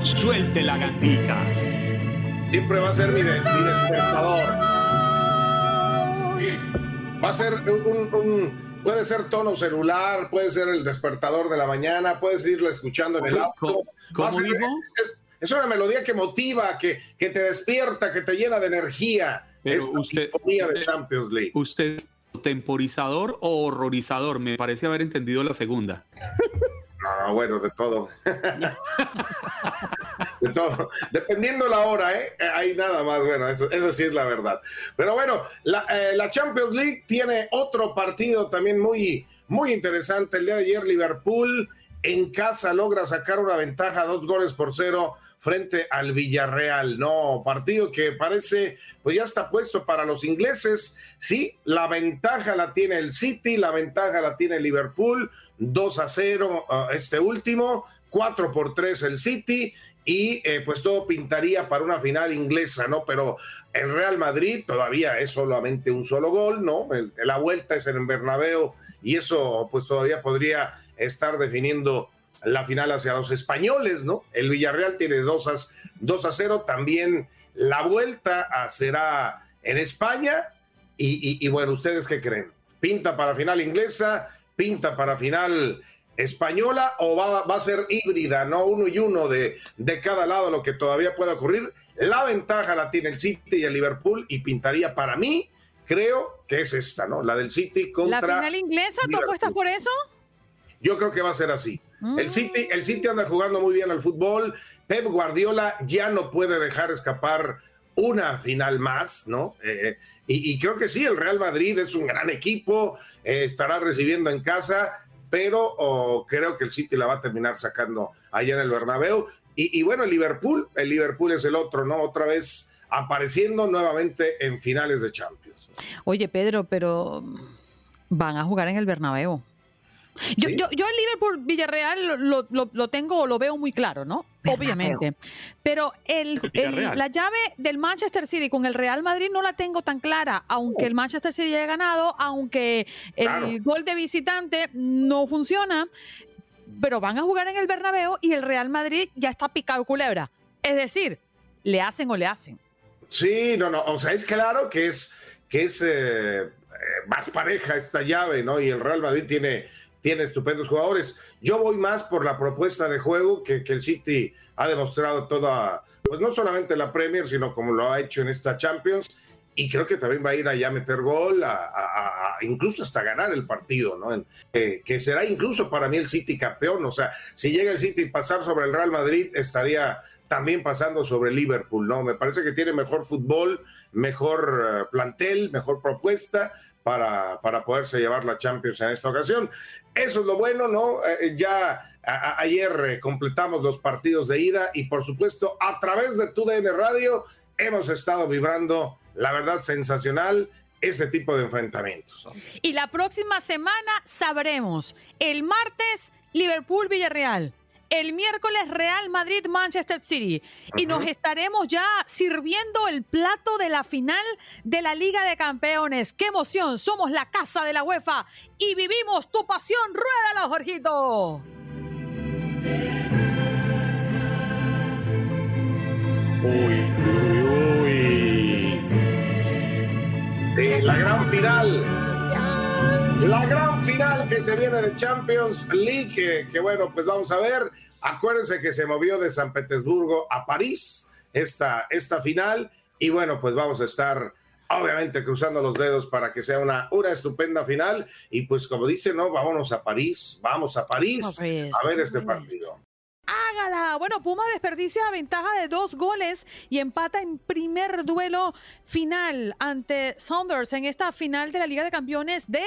Suelte la gandita. siempre va a ser mi, de- mi despertador. Va a ser un, un- puede ser tono celular, puede ser el despertador de la mañana, puedes irlo escuchando en el auto. ¿Cómo- Va a cómo ser- dijo? Es, es una melodía que motiva, que, que te despierta, que te llena de energía. Pero Esta usted- sinfonía de Champions League. ¿Usted temporizador o horrorizador? Me parece haber entendido la segunda. No, bueno, de todo. de todo. Dependiendo la hora, ¿eh? Hay nada más, bueno, eso, eso sí es la verdad. Pero bueno, la, eh, la Champions League tiene otro partido también muy, muy interesante. El día de ayer, Liverpool en casa logra sacar una ventaja, dos goles por cero frente al Villarreal. No, partido que parece, pues ya está puesto para los ingleses. Sí, la ventaja la tiene el City, la ventaja la tiene Liverpool. 2 a 0 uh, este último, 4 por 3 el City y eh, pues todo pintaría para una final inglesa, ¿no? Pero el Real Madrid todavía es solamente un solo gol, ¿no? La vuelta es en el Bernabéu y eso pues todavía podría estar definiendo la final hacia los españoles, ¿no? El Villarreal tiene 2 a, 2 a 0, también la vuelta será en España y, y- y bueno, ¿ustedes qué creen? ¿Pinta para final inglesa? ¿Pinta para final española o va, va a ser híbrida, no uno y uno de, de cada lado, lo que todavía pueda ocurrir? La ventaja la tiene el City y el Liverpool y pintaría para mí, creo que es esta, ¿no? La del City ¿La contra... final inglesa? ¿Tú Liverpool. apuestas por eso? Yo creo que va a ser así. Mm. El City, el City anda jugando muy bien al fútbol. Pep Guardiola ya no puede dejar escapar una final más, ¿no? Eh, y, y creo que sí, el Real Madrid es un gran equipo, eh, estará recibiendo en casa, pero oh, creo que el City la va a terminar sacando allá en el Bernabéu. Y, y bueno, el Liverpool, el Liverpool es el otro, ¿no? Otra vez apareciendo nuevamente en finales de Champions. Oye, Pedro, pero van a jugar en el Bernabéu. Yo, Sí. yo, yo el Liverpool Villarreal lo, lo, lo tengo, lo veo muy claro, ¿no? Obviamente. Pero el, la llave del Manchester City con el Real Madrid no la tengo tan clara, aunque el Manchester City haya ganado, aunque el Claro. gol de visitante no funciona, pero van a jugar en el Bernabéu y el Real Madrid ya está picado culebra. Es decir, le hacen o le hacen. Sí, no, no, o sea, es claro que es, que es eh, eh, más pareja esta llave, ¿no? Y el Real Madrid tiene, tiene estupendos jugadores. Yo voy más por la propuesta de juego que, que el City ha demostrado toda, pues no solamente la Premier, sino como lo ha hecho en esta Champions. Y creo que también va a ir allá a meter gol, a, a- a- incluso hasta ganar el partido, ¿no? Eh, que será incluso para mí el City campeón. O sea, si llega el City pasar sobre el Real Madrid, estaría también pasando sobre Liverpool, ¿no? Me parece que tiene mejor fútbol, mejor eh, plantel, mejor propuesta para, para poderse llevar la Champions en esta ocasión. Eso es lo bueno, ¿no? Eh, ya a- a- ayer eh, completamos los partidos de ida y por supuesto a través de TUDN Radio hemos estado vibrando, la verdad, sensacional este tipo de enfrentamientos. Y la próxima semana sabremos. El martes, Liverpool-Villarreal. El miércoles, Real Madrid-Manchester City. Y nos estaremos ya sirviendo el plato de la final de la Liga de Campeones. ¡Qué emoción! Somos la casa de la UEFA y vivimos tu pasión. ¡Ruédalo, Jorgito! Uy, uy, uy. Eh, la gran final. La gran final que se viene de Champions League, que, que bueno, pues vamos a ver. Acuérdense que se movió de San Petersburgo a París esta, esta final. Y bueno, pues vamos a estar obviamente cruzando los dedos para que sea una, una estupenda final. Y pues como dice, no, vámonos a París, vamos a París A ver este partido. Hágala. Bueno, Puma desperdicia ventaja de dos goles y empata en primer duelo final ante Saunders en esta final de la Liga de Campeones de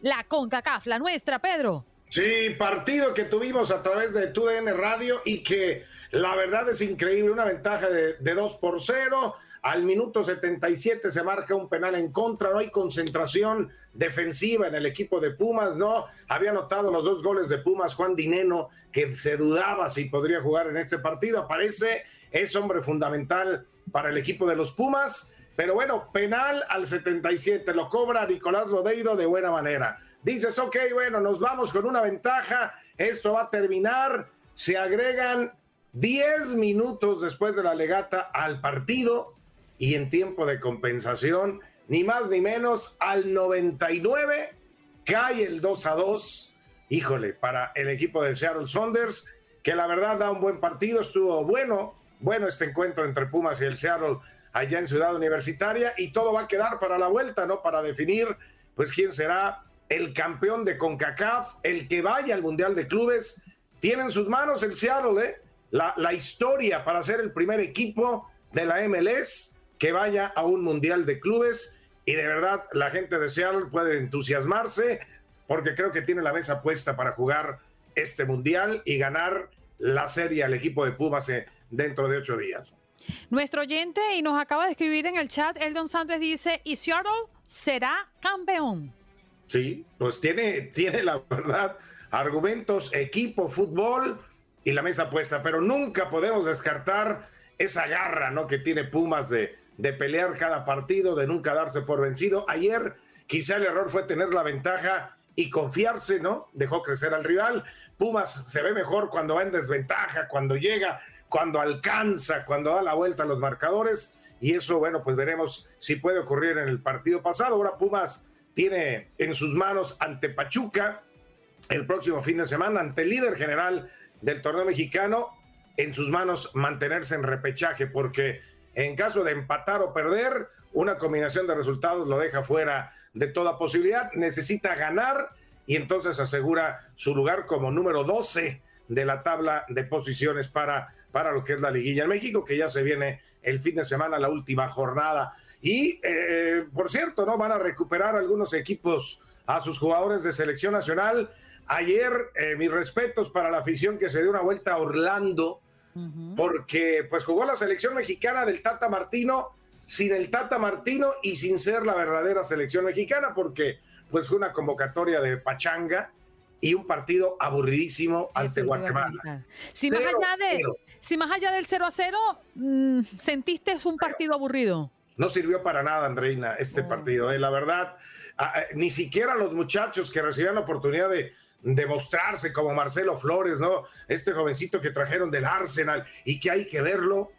la CONCACAF, la nuestra, Pedro. Sí, partido que tuvimos a través de TUDN Radio y que la verdad es increíble, una ventaja de, de 2 por 0. Al minuto 77 se marca un penal en contra, no hay concentración defensiva en el equipo de Pumas, no. Había notado los dos goles de Pumas, Juan Dineno, que se dudaba si podría jugar en este partido, aparece, es hombre fundamental para el equipo de los Pumas, pero bueno, penal al 77, lo cobra Nicolás Rodeiro de buena manera. Dices, ok, bueno, nos vamos con una ventaja, esto va a terminar, se agregan 10 minutos después de la legata al partido y en tiempo de compensación, ni más ni menos, al 99 cae el 2 a 2. Híjole, para el equipo de Seattle Saunders, que la verdad da un buen partido, estuvo bueno, bueno este encuentro entre Pumas y el Seattle allá en Ciudad Universitaria y todo va a quedar para la vuelta, ¿no? Para definir, pues, quién será el campeón de CONCACAF, el que vaya al Mundial de Clubes. Tiene en sus manos el Seattle, ¿eh? La, la historia para ser el primer equipo de la MLS que vaya a un mundial de clubes y de verdad la gente de Seattle puede entusiasmarse porque creo que tiene la mesa puesta para jugar este mundial y ganar la serie al equipo de Pumas dentro de ocho días. Nuestro oyente y nos acaba de escribir en el chat, Eldon Santos dice, y Seattle será campeón. Sí, pues tiene, tiene la verdad argumentos, equipo, fútbol y la mesa puesta, pero nunca podemos descartar esa garra ¿no? que tiene Pumas de, de pelear cada partido, de nunca darse por vencido. Ayer quizá el error fue tener la ventaja y confiarse, ¿no? Dejó crecer al rival. Pumas se ve mejor cuando va en desventaja, cuando llega, cuando alcanza, cuando da la vuelta a los marcadores. Y eso, bueno, pues veremos si puede ocurrir en el partido pasado. Ahora Pumas tiene en sus manos ante Pachuca el próximo fin de semana, ante el líder general del torneo mexicano, en sus manos mantenerse en repechaje, porque en caso de empatar o perder, una combinación de resultados lo deja fuera de toda posibilidad. Necesita ganar y entonces asegura su lugar como número 12 de la tabla de posiciones para, para lo que es la liguilla en México, que ya se viene el fin de semana, la última jornada. Y, eh, por cierto, ¿no? Van a recuperar algunos equipos a sus jugadores de selección nacional. Ayer, eh, mis respetos para la afición que se dio una vuelta a Orlando porque pues jugó la selección mexicana del Tata Martino sin el Tata Martino y sin ser la verdadera selección mexicana, porque pues fue una convocatoria de pachanga y un partido aburridísimo ante Guatemala. Si más, allá de, si más allá del 0 a 0, mm, ¿sentiste un partido aburrido? No sirvió para nada, Andreina, este oh. partido. Eh. La verdad, ni siquiera los muchachos que recibían la oportunidad de, demostrarse como Marcelo Flores, ¿no? Este jovencito que trajeron del Arsenal y que hay que verlo,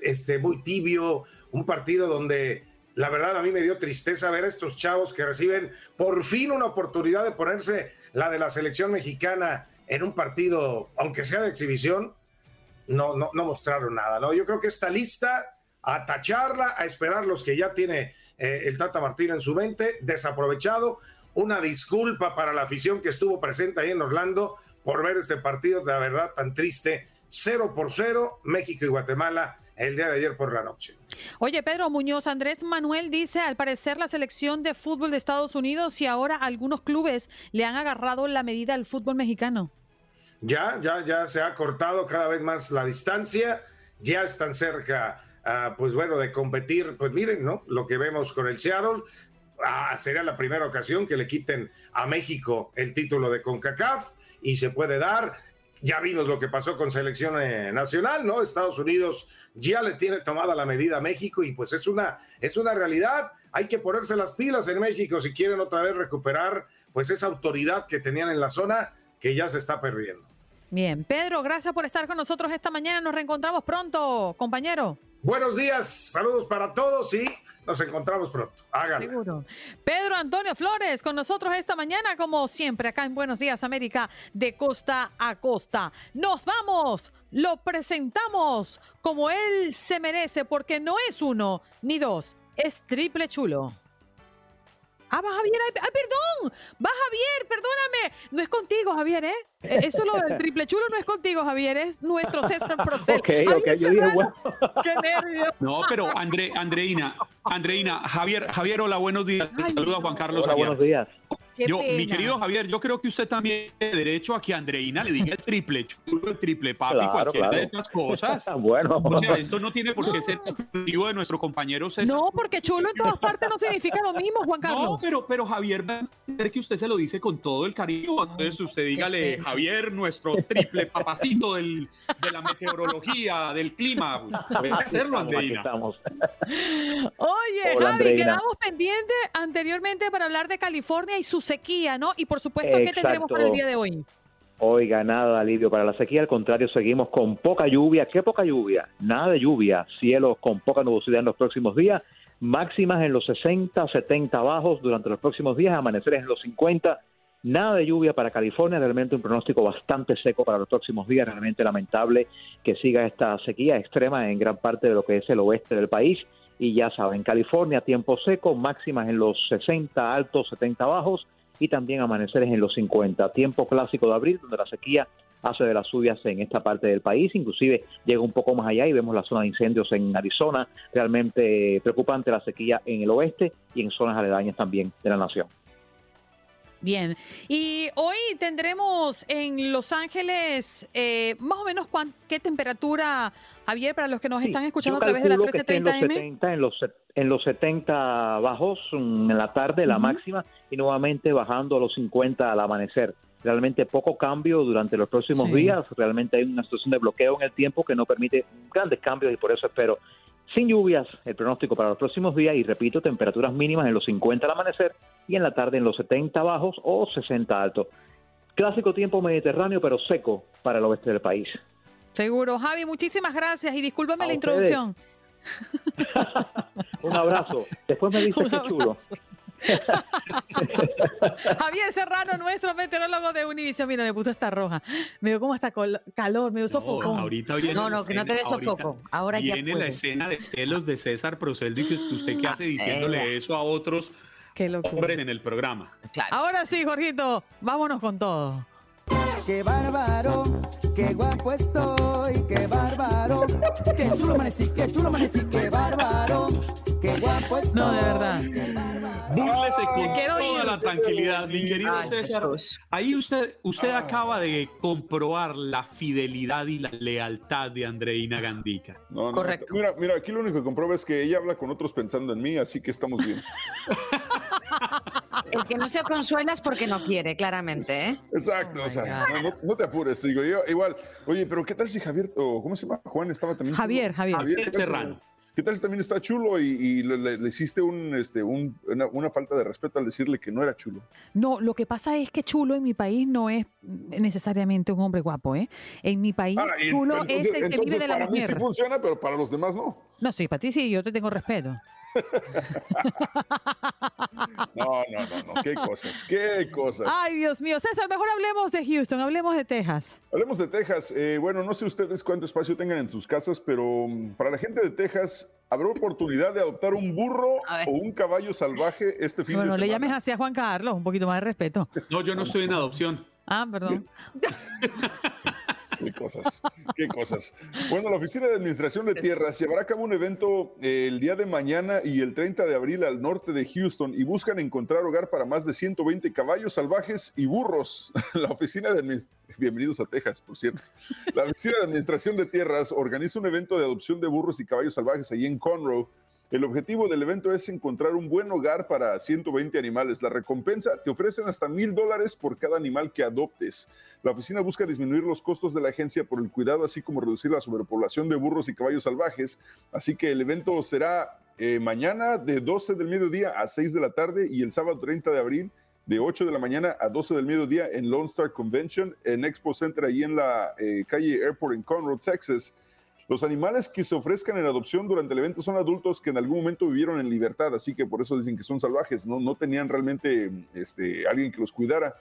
este, muy tibio, un partido donde la verdad a mí me dio tristeza ver a estos chavos que reciben por fin una oportunidad de ponerse la de la selección mexicana en un partido, aunque sea de exhibición, no, no, no mostraron nada, ¿no? Yo creo que esta lista a tacharla, a esperar los que ya tiene eh, el Tata Martín en su mente, desaprovechado, una disculpa para la afición que estuvo presente ahí en Orlando por ver este partido de la verdad tan triste. Cero por cero, México y Guatemala el día de ayer por la noche. Oye, Pedro Muñoz, Andrés Manuel dice, al parecer la selección de fútbol de Estados Unidos y ahora algunos clubes le han agarrado la medida al fútbol mexicano. Ya, ya, ya se ha cortado cada vez más la distancia, ya están cerca, ah, pues bueno, de competir, pues miren, ¿no? Lo que vemos con el Seattle, ah, sería la primera ocasión que le quiten a México el título de CONCACAF y se puede dar. Ya vimos lo que pasó con selección eh, nacional, ¿no? Estados Unidos ya le tiene tomada la medida a México y pues es una, es una realidad. Hay que ponerse las pilas en México si quieren otra vez recuperar pues esa autoridad que tenían en la zona que ya se está perdiendo. Bien, Pedro, gracias por estar con nosotros esta mañana. Nos reencontramos pronto, compañero. Buenos días, saludos para todos y nos encontramos pronto. Háganlo. Seguro. Pedro Antonio Flores con nosotros esta mañana, como siempre, acá en Buenos Días América, de costa a costa. Nos vamos, lo presentamos como él se merece, porque no es uno ni dos, es triple chulo. Ah, va Javier, ay, ay, perdón, va Javier, perdóname. No es contigo, Javier, ¿eh? Eh, Eso lo del triple chulo no es contigo, Javier, es nuestro César Procel. Ok, Javier ok, yo dije, Serrano, bueno. Qué nervio. No, pero André, Andreina, Andreina, Javier, Javier, hola, buenos días. Saluda a Juan Carlos Hola, Aguiar. buenos días. Yo, mi querido Javier, yo creo que usted también tiene derecho a que Andreina le diga el triple chulo, el triple papi, Claro, cualquiera de estas cosas. Bueno. O sea, esto no tiene por qué ser exclusivo de nuestro compañero César. No, porque chulo en todas partes no significa lo mismo, Juan No, Carlos. pero, pero Javier va a entender que usted se lo dice con todo el cariño. Entonces usted dígale. Javier, nuestro triple papacito del, de la meteorología, del clima. Puede hacerlo, Andreina. Oye, Hola, Javi, Andreina. quedamos pendientes anteriormente para hablar de California y su sequía, ¿no? Y por supuesto, ¿qué tendremos para el día de hoy? Oiga, nada de alivio para la sequía, al contrario, seguimos con poca lluvia. ¿Qué poca lluvia? Nada de lluvia, cielos con poca nubosidad en los próximos días, máximas en los 60, 70 bajos durante los próximos días, amaneceres en los 50. Nada de lluvia para California, realmente un pronóstico bastante seco para los próximos días, realmente lamentable que siga esta sequía extrema en gran parte de lo que es el oeste del país. Y ya saben, California, tiempo seco, máximas en los 60 altos, 70 bajos y también amaneceres en los 50. Tiempo clásico de abril, donde la sequía hace de las suyas en esta parte del país, inclusive llega un poco más allá y vemos la zona de incendios en Arizona, realmente preocupante la sequía en el oeste y en zonas aledañas también de la nación. Bien. Y hoy tendremos en Los Ángeles eh, más o menos cuán- qué temperatura, Javier, para los que nos Sí, están escuchando a través de la calculo que esté en los 1330M. 70, en los, en los 70 bajos mm, en la tarde, la máxima, y nuevamente bajando a los 50 al amanecer. Realmente poco cambio durante los próximos Sí. días. Realmente hay una situación de bloqueo en el tiempo que no permite grandes cambios y por eso espero sin lluvias el pronóstico para los próximos días y repito, temperaturas mínimas en los 50 al amanecer y en la tarde en los 70 bajos o 60 altos. Clásico tiempo mediterráneo pero seco para el oeste del país. Seguro. Javi, muchísimas gracias y discúlpame A la ustedes. introducción. Un abrazo. Después me dices qué chulo. Javier Serrano, nuestro meteorólogo de Univision. Mira, me puso esta roja. Me dio como hasta calor, me dio No, sofocón. ahorita viene No, no, que no te dé sofoco. Ahora ya Viene la escena de celos de César Proseldo y que usted qué hace diciéndole eso a otros hombres en el programa. Claro. Ahora sí, Jorgito, vámonos con todo. Qué bárbaro, qué guapo estoy, qué bárbaro, qué chulo amanecí, qué chulo amanecí, qué bárbaro, qué guapo estoy. No, de verdad. Búrlese con quiero toda ir. la tranquilidad, mi querido Ay, César. Ahí usted, usted acaba de comprobar la fidelidad y la lealtad de Andreina Gandica. No, no, Correcto. mira, mira, aquí lo único que comprueba es que ella habla con otros pensando en mí, así que estamos bien. El que no se consuela es porque no quiere, claramente, ¿eh? Exacto, Oh o my sea, no, te apures, digo yo, igual. Oye, pero ¿qué tal si Javier, o ¿cómo se llama? Juan estaba también. chulo? Javier, Javier. ¿qué tal si- Serrano. ¿Qué tal si también está chulo y, y le, le- le hiciste un, este, un- una, una falta de respeto al decirle que no era chulo? No, lo que pasa es que chulo en mi país no es necesariamente un hombre guapo, ¿eh? En mi país, Ah, y chulo entonces- es el que vive de la para mí sí mujer. funciona, pero para los demás no. No, sí, para ti sí, yo te tengo respeto. No, no, no, no, qué cosas, qué cosas. Ay, Dios mío. César, mejor hablemos de Houston, hablemos de Texas. Hablemos de Texas. Eh, bueno, no sé ustedes cuánto espacio tengan en sus casas, pero mm, para la gente de Texas, ¿habrá oportunidad de adoptar un burro o un caballo salvaje este fin Bueno, de le semana? llames así a Juan Carlos, un poquito más de respeto. No, yo no estoy en adopción. Ah, perdón. Qué cosas, qué cosas. Bueno, la Oficina de Administración de Tierras llevará a cabo un evento eh, el día de mañana y el 30 de abril al norte de Houston y buscan encontrar hogar para más de 120 caballos salvajes y burros. La Oficina de Bienvenidos a Texas, por cierto. La Oficina de Administración de Tierras organiza un evento de adopción de burros y caballos salvajes allí en Conroe. El objetivo del evento es encontrar un buen hogar para 120 animales. La recompensa te ofrecen hasta mil dólares por cada animal que adoptes. La oficina busca disminuir los costos de la agencia por el cuidado, así como reducir la sobrepoblación de burros y caballos salvajes. Así que el evento será eh, mañana de 12 del mediodía a 6 de la tarde y el sábado 30 de abril de 8 de la mañana a 12 del mediodía en Lone Star Convention, en Expo Center, ahí en la eh, calle Airport en Conroe, Texas. Los animales que se ofrezcan en adopción durante el evento son adultos que en algún momento vivieron en libertad, así que por eso dicen que son salvajes, no, tenían realmente este, alguien que los cuidara.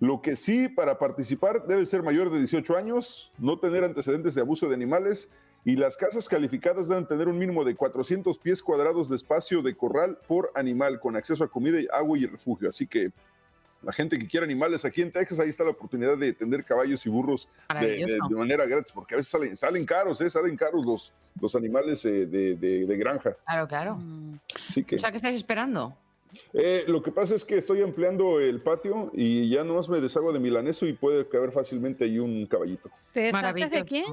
Lo que sí, para participar, debe ser mayor de 18 años, no tener antecedentes de abuso de animales y las casas calificadas deben tener un mínimo de 400 pies cuadrados de espacio de corral por animal con acceso a comida, y agua y refugio. Así que la gente que quiera animales aquí en Texas, ahí está la oportunidad de tener caballos y burros de, de- Maravilloso. de manera gratis, porque a veces salen, salen caros, ¿eh? salen caros los, los animales eh, de, de- de granja. Claro, claro. Así que, O sea, ¿qué estáis esperando? eh, lo que pasa es que estoy ampliando el patio y ya nomás me deshago de milaneso y puede caber fácilmente ahí un caballito. ¿Te deshaces de quién?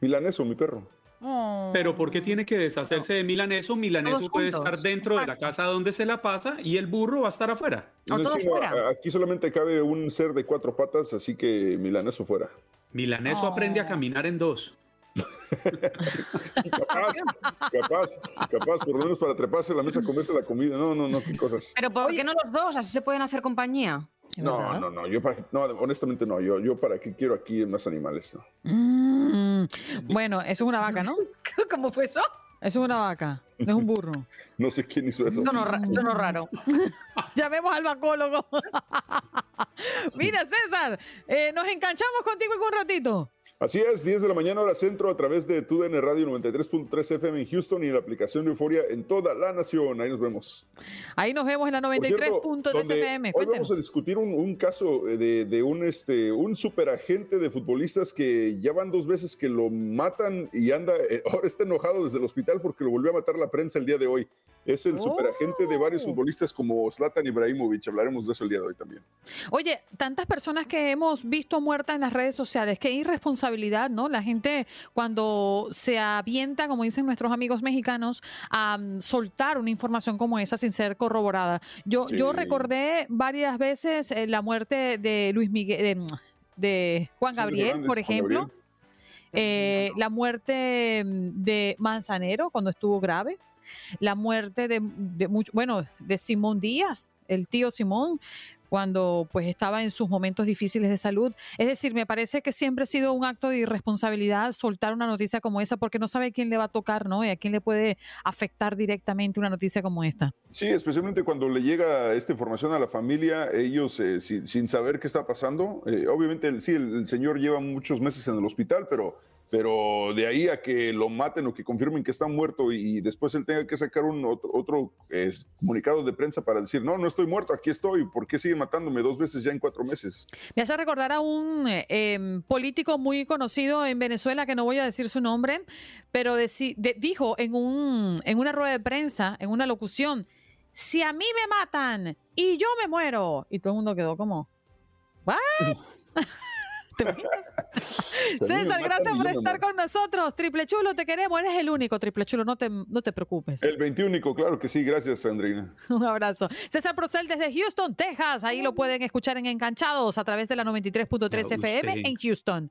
Milaneso, mi perro. Oh. Pero ¿por qué tiene que deshacerse de Milaneso? Milaneso puede juntos. estar dentro de la casa donde se la pasa y el burro va a estar afuera. No, sí, fuera. aquí solamente cabe un ser de cuatro patas, así que milaneso fuera. Milaneso aprende a Oh. caminar en dos. Capaz, capaz, capaz, por lo menos para treparse a la mesa a comerse la comida. No, no, no, qué cosas. Pero ¿por qué no los dos? Así se pueden hacer compañía. ¿Es No, verdad? no, no, yo para, no, honestamente no, yo, yo para qué quiero aquí más animales. no. Mm, Bueno, eso es una vaca, ¿no? ¿Cómo fue eso? Eso es una vaca, no es un burro. No sé quién hizo eso. Sonó, ra- sonó raro. Llamemos al vacólogo. Mira, César, eh, nos enganchamos contigo en un ratito. Así es, 10 de la mañana hora centro a través de TUDN Radio 93.3 FM en Houston y en la aplicación de Euforia en toda la nación. Ahí nos vemos. Ahí nos vemos en la Por cierto, 93.3 donde FM. Hoy vamos a discutir un, un caso de, de un, este, un superagente de futbolistas que ya van dos veces que lo matan y anda, eh, ahora está enojado desde el hospital porque lo volvió a matar la prensa el día de hoy. Es el superagente de varios Oh. futbolistas como Zlatan Ibrahimovic. Hablaremos de eso el día de hoy también. Oye, tantas personas que hemos visto muertas en las redes sociales, qué irresponsabilidad, ¿no? La gente cuando se avienta, como dicen nuestros amigos mexicanos, a mm, soltar una información como esa sin ser corroborada. Yo, yo Sí. recordé varias veces eh, la muerte de Luis Miguel, de, mm, de Juan Gabriel, por ejemplo. Gabriel. Eh, la muerte mm, de Manzanero cuando estuvo grave, la muerte de, bueno, de Simón Díaz, el tío Simón, cuando pues estaba en sus momentos difíciles de salud. Es decir, me parece que siempre ha sido un acto de irresponsabilidad soltar una noticia como esa porque no sabe quién le va a tocar, ¿no? Y a quién le puede afectar directamente una noticia como esta. Sí, especialmente cuando le llega esta información a la familia, ellos eh, sin, saber qué está pasando. eh, obviamente, sí, el señor lleva muchos meses en el hospital, pero, pero de ahí a que lo maten o que confirmen que está muerto y, y después él tenga que sacar un otro, otro, eh, comunicado de prensa para decir, no, no estoy muerto, aquí estoy, ¿por qué siguen matándome dos veces ya en cuatro meses? Me hace recordar a un eh, em, político muy conocido en Venezuela, que no voy a decir su nombre, pero deci- de- dijo en, un, en una rueda de prensa, en una locución, si a mí me matan y yo me muero. Y todo el mundo quedó como, ¿what? César, gracias por estar con nosotros. Triple Chulo, te queremos. Eres el único, Triple Chulo, no te, no te preocupes. El 21, claro que sí, gracias, Andreina. Un abrazo. César Procel desde Houston, Texas. Ahí lo pueden escuchar en Enganchados a través de la 93.3 Me FM en Houston.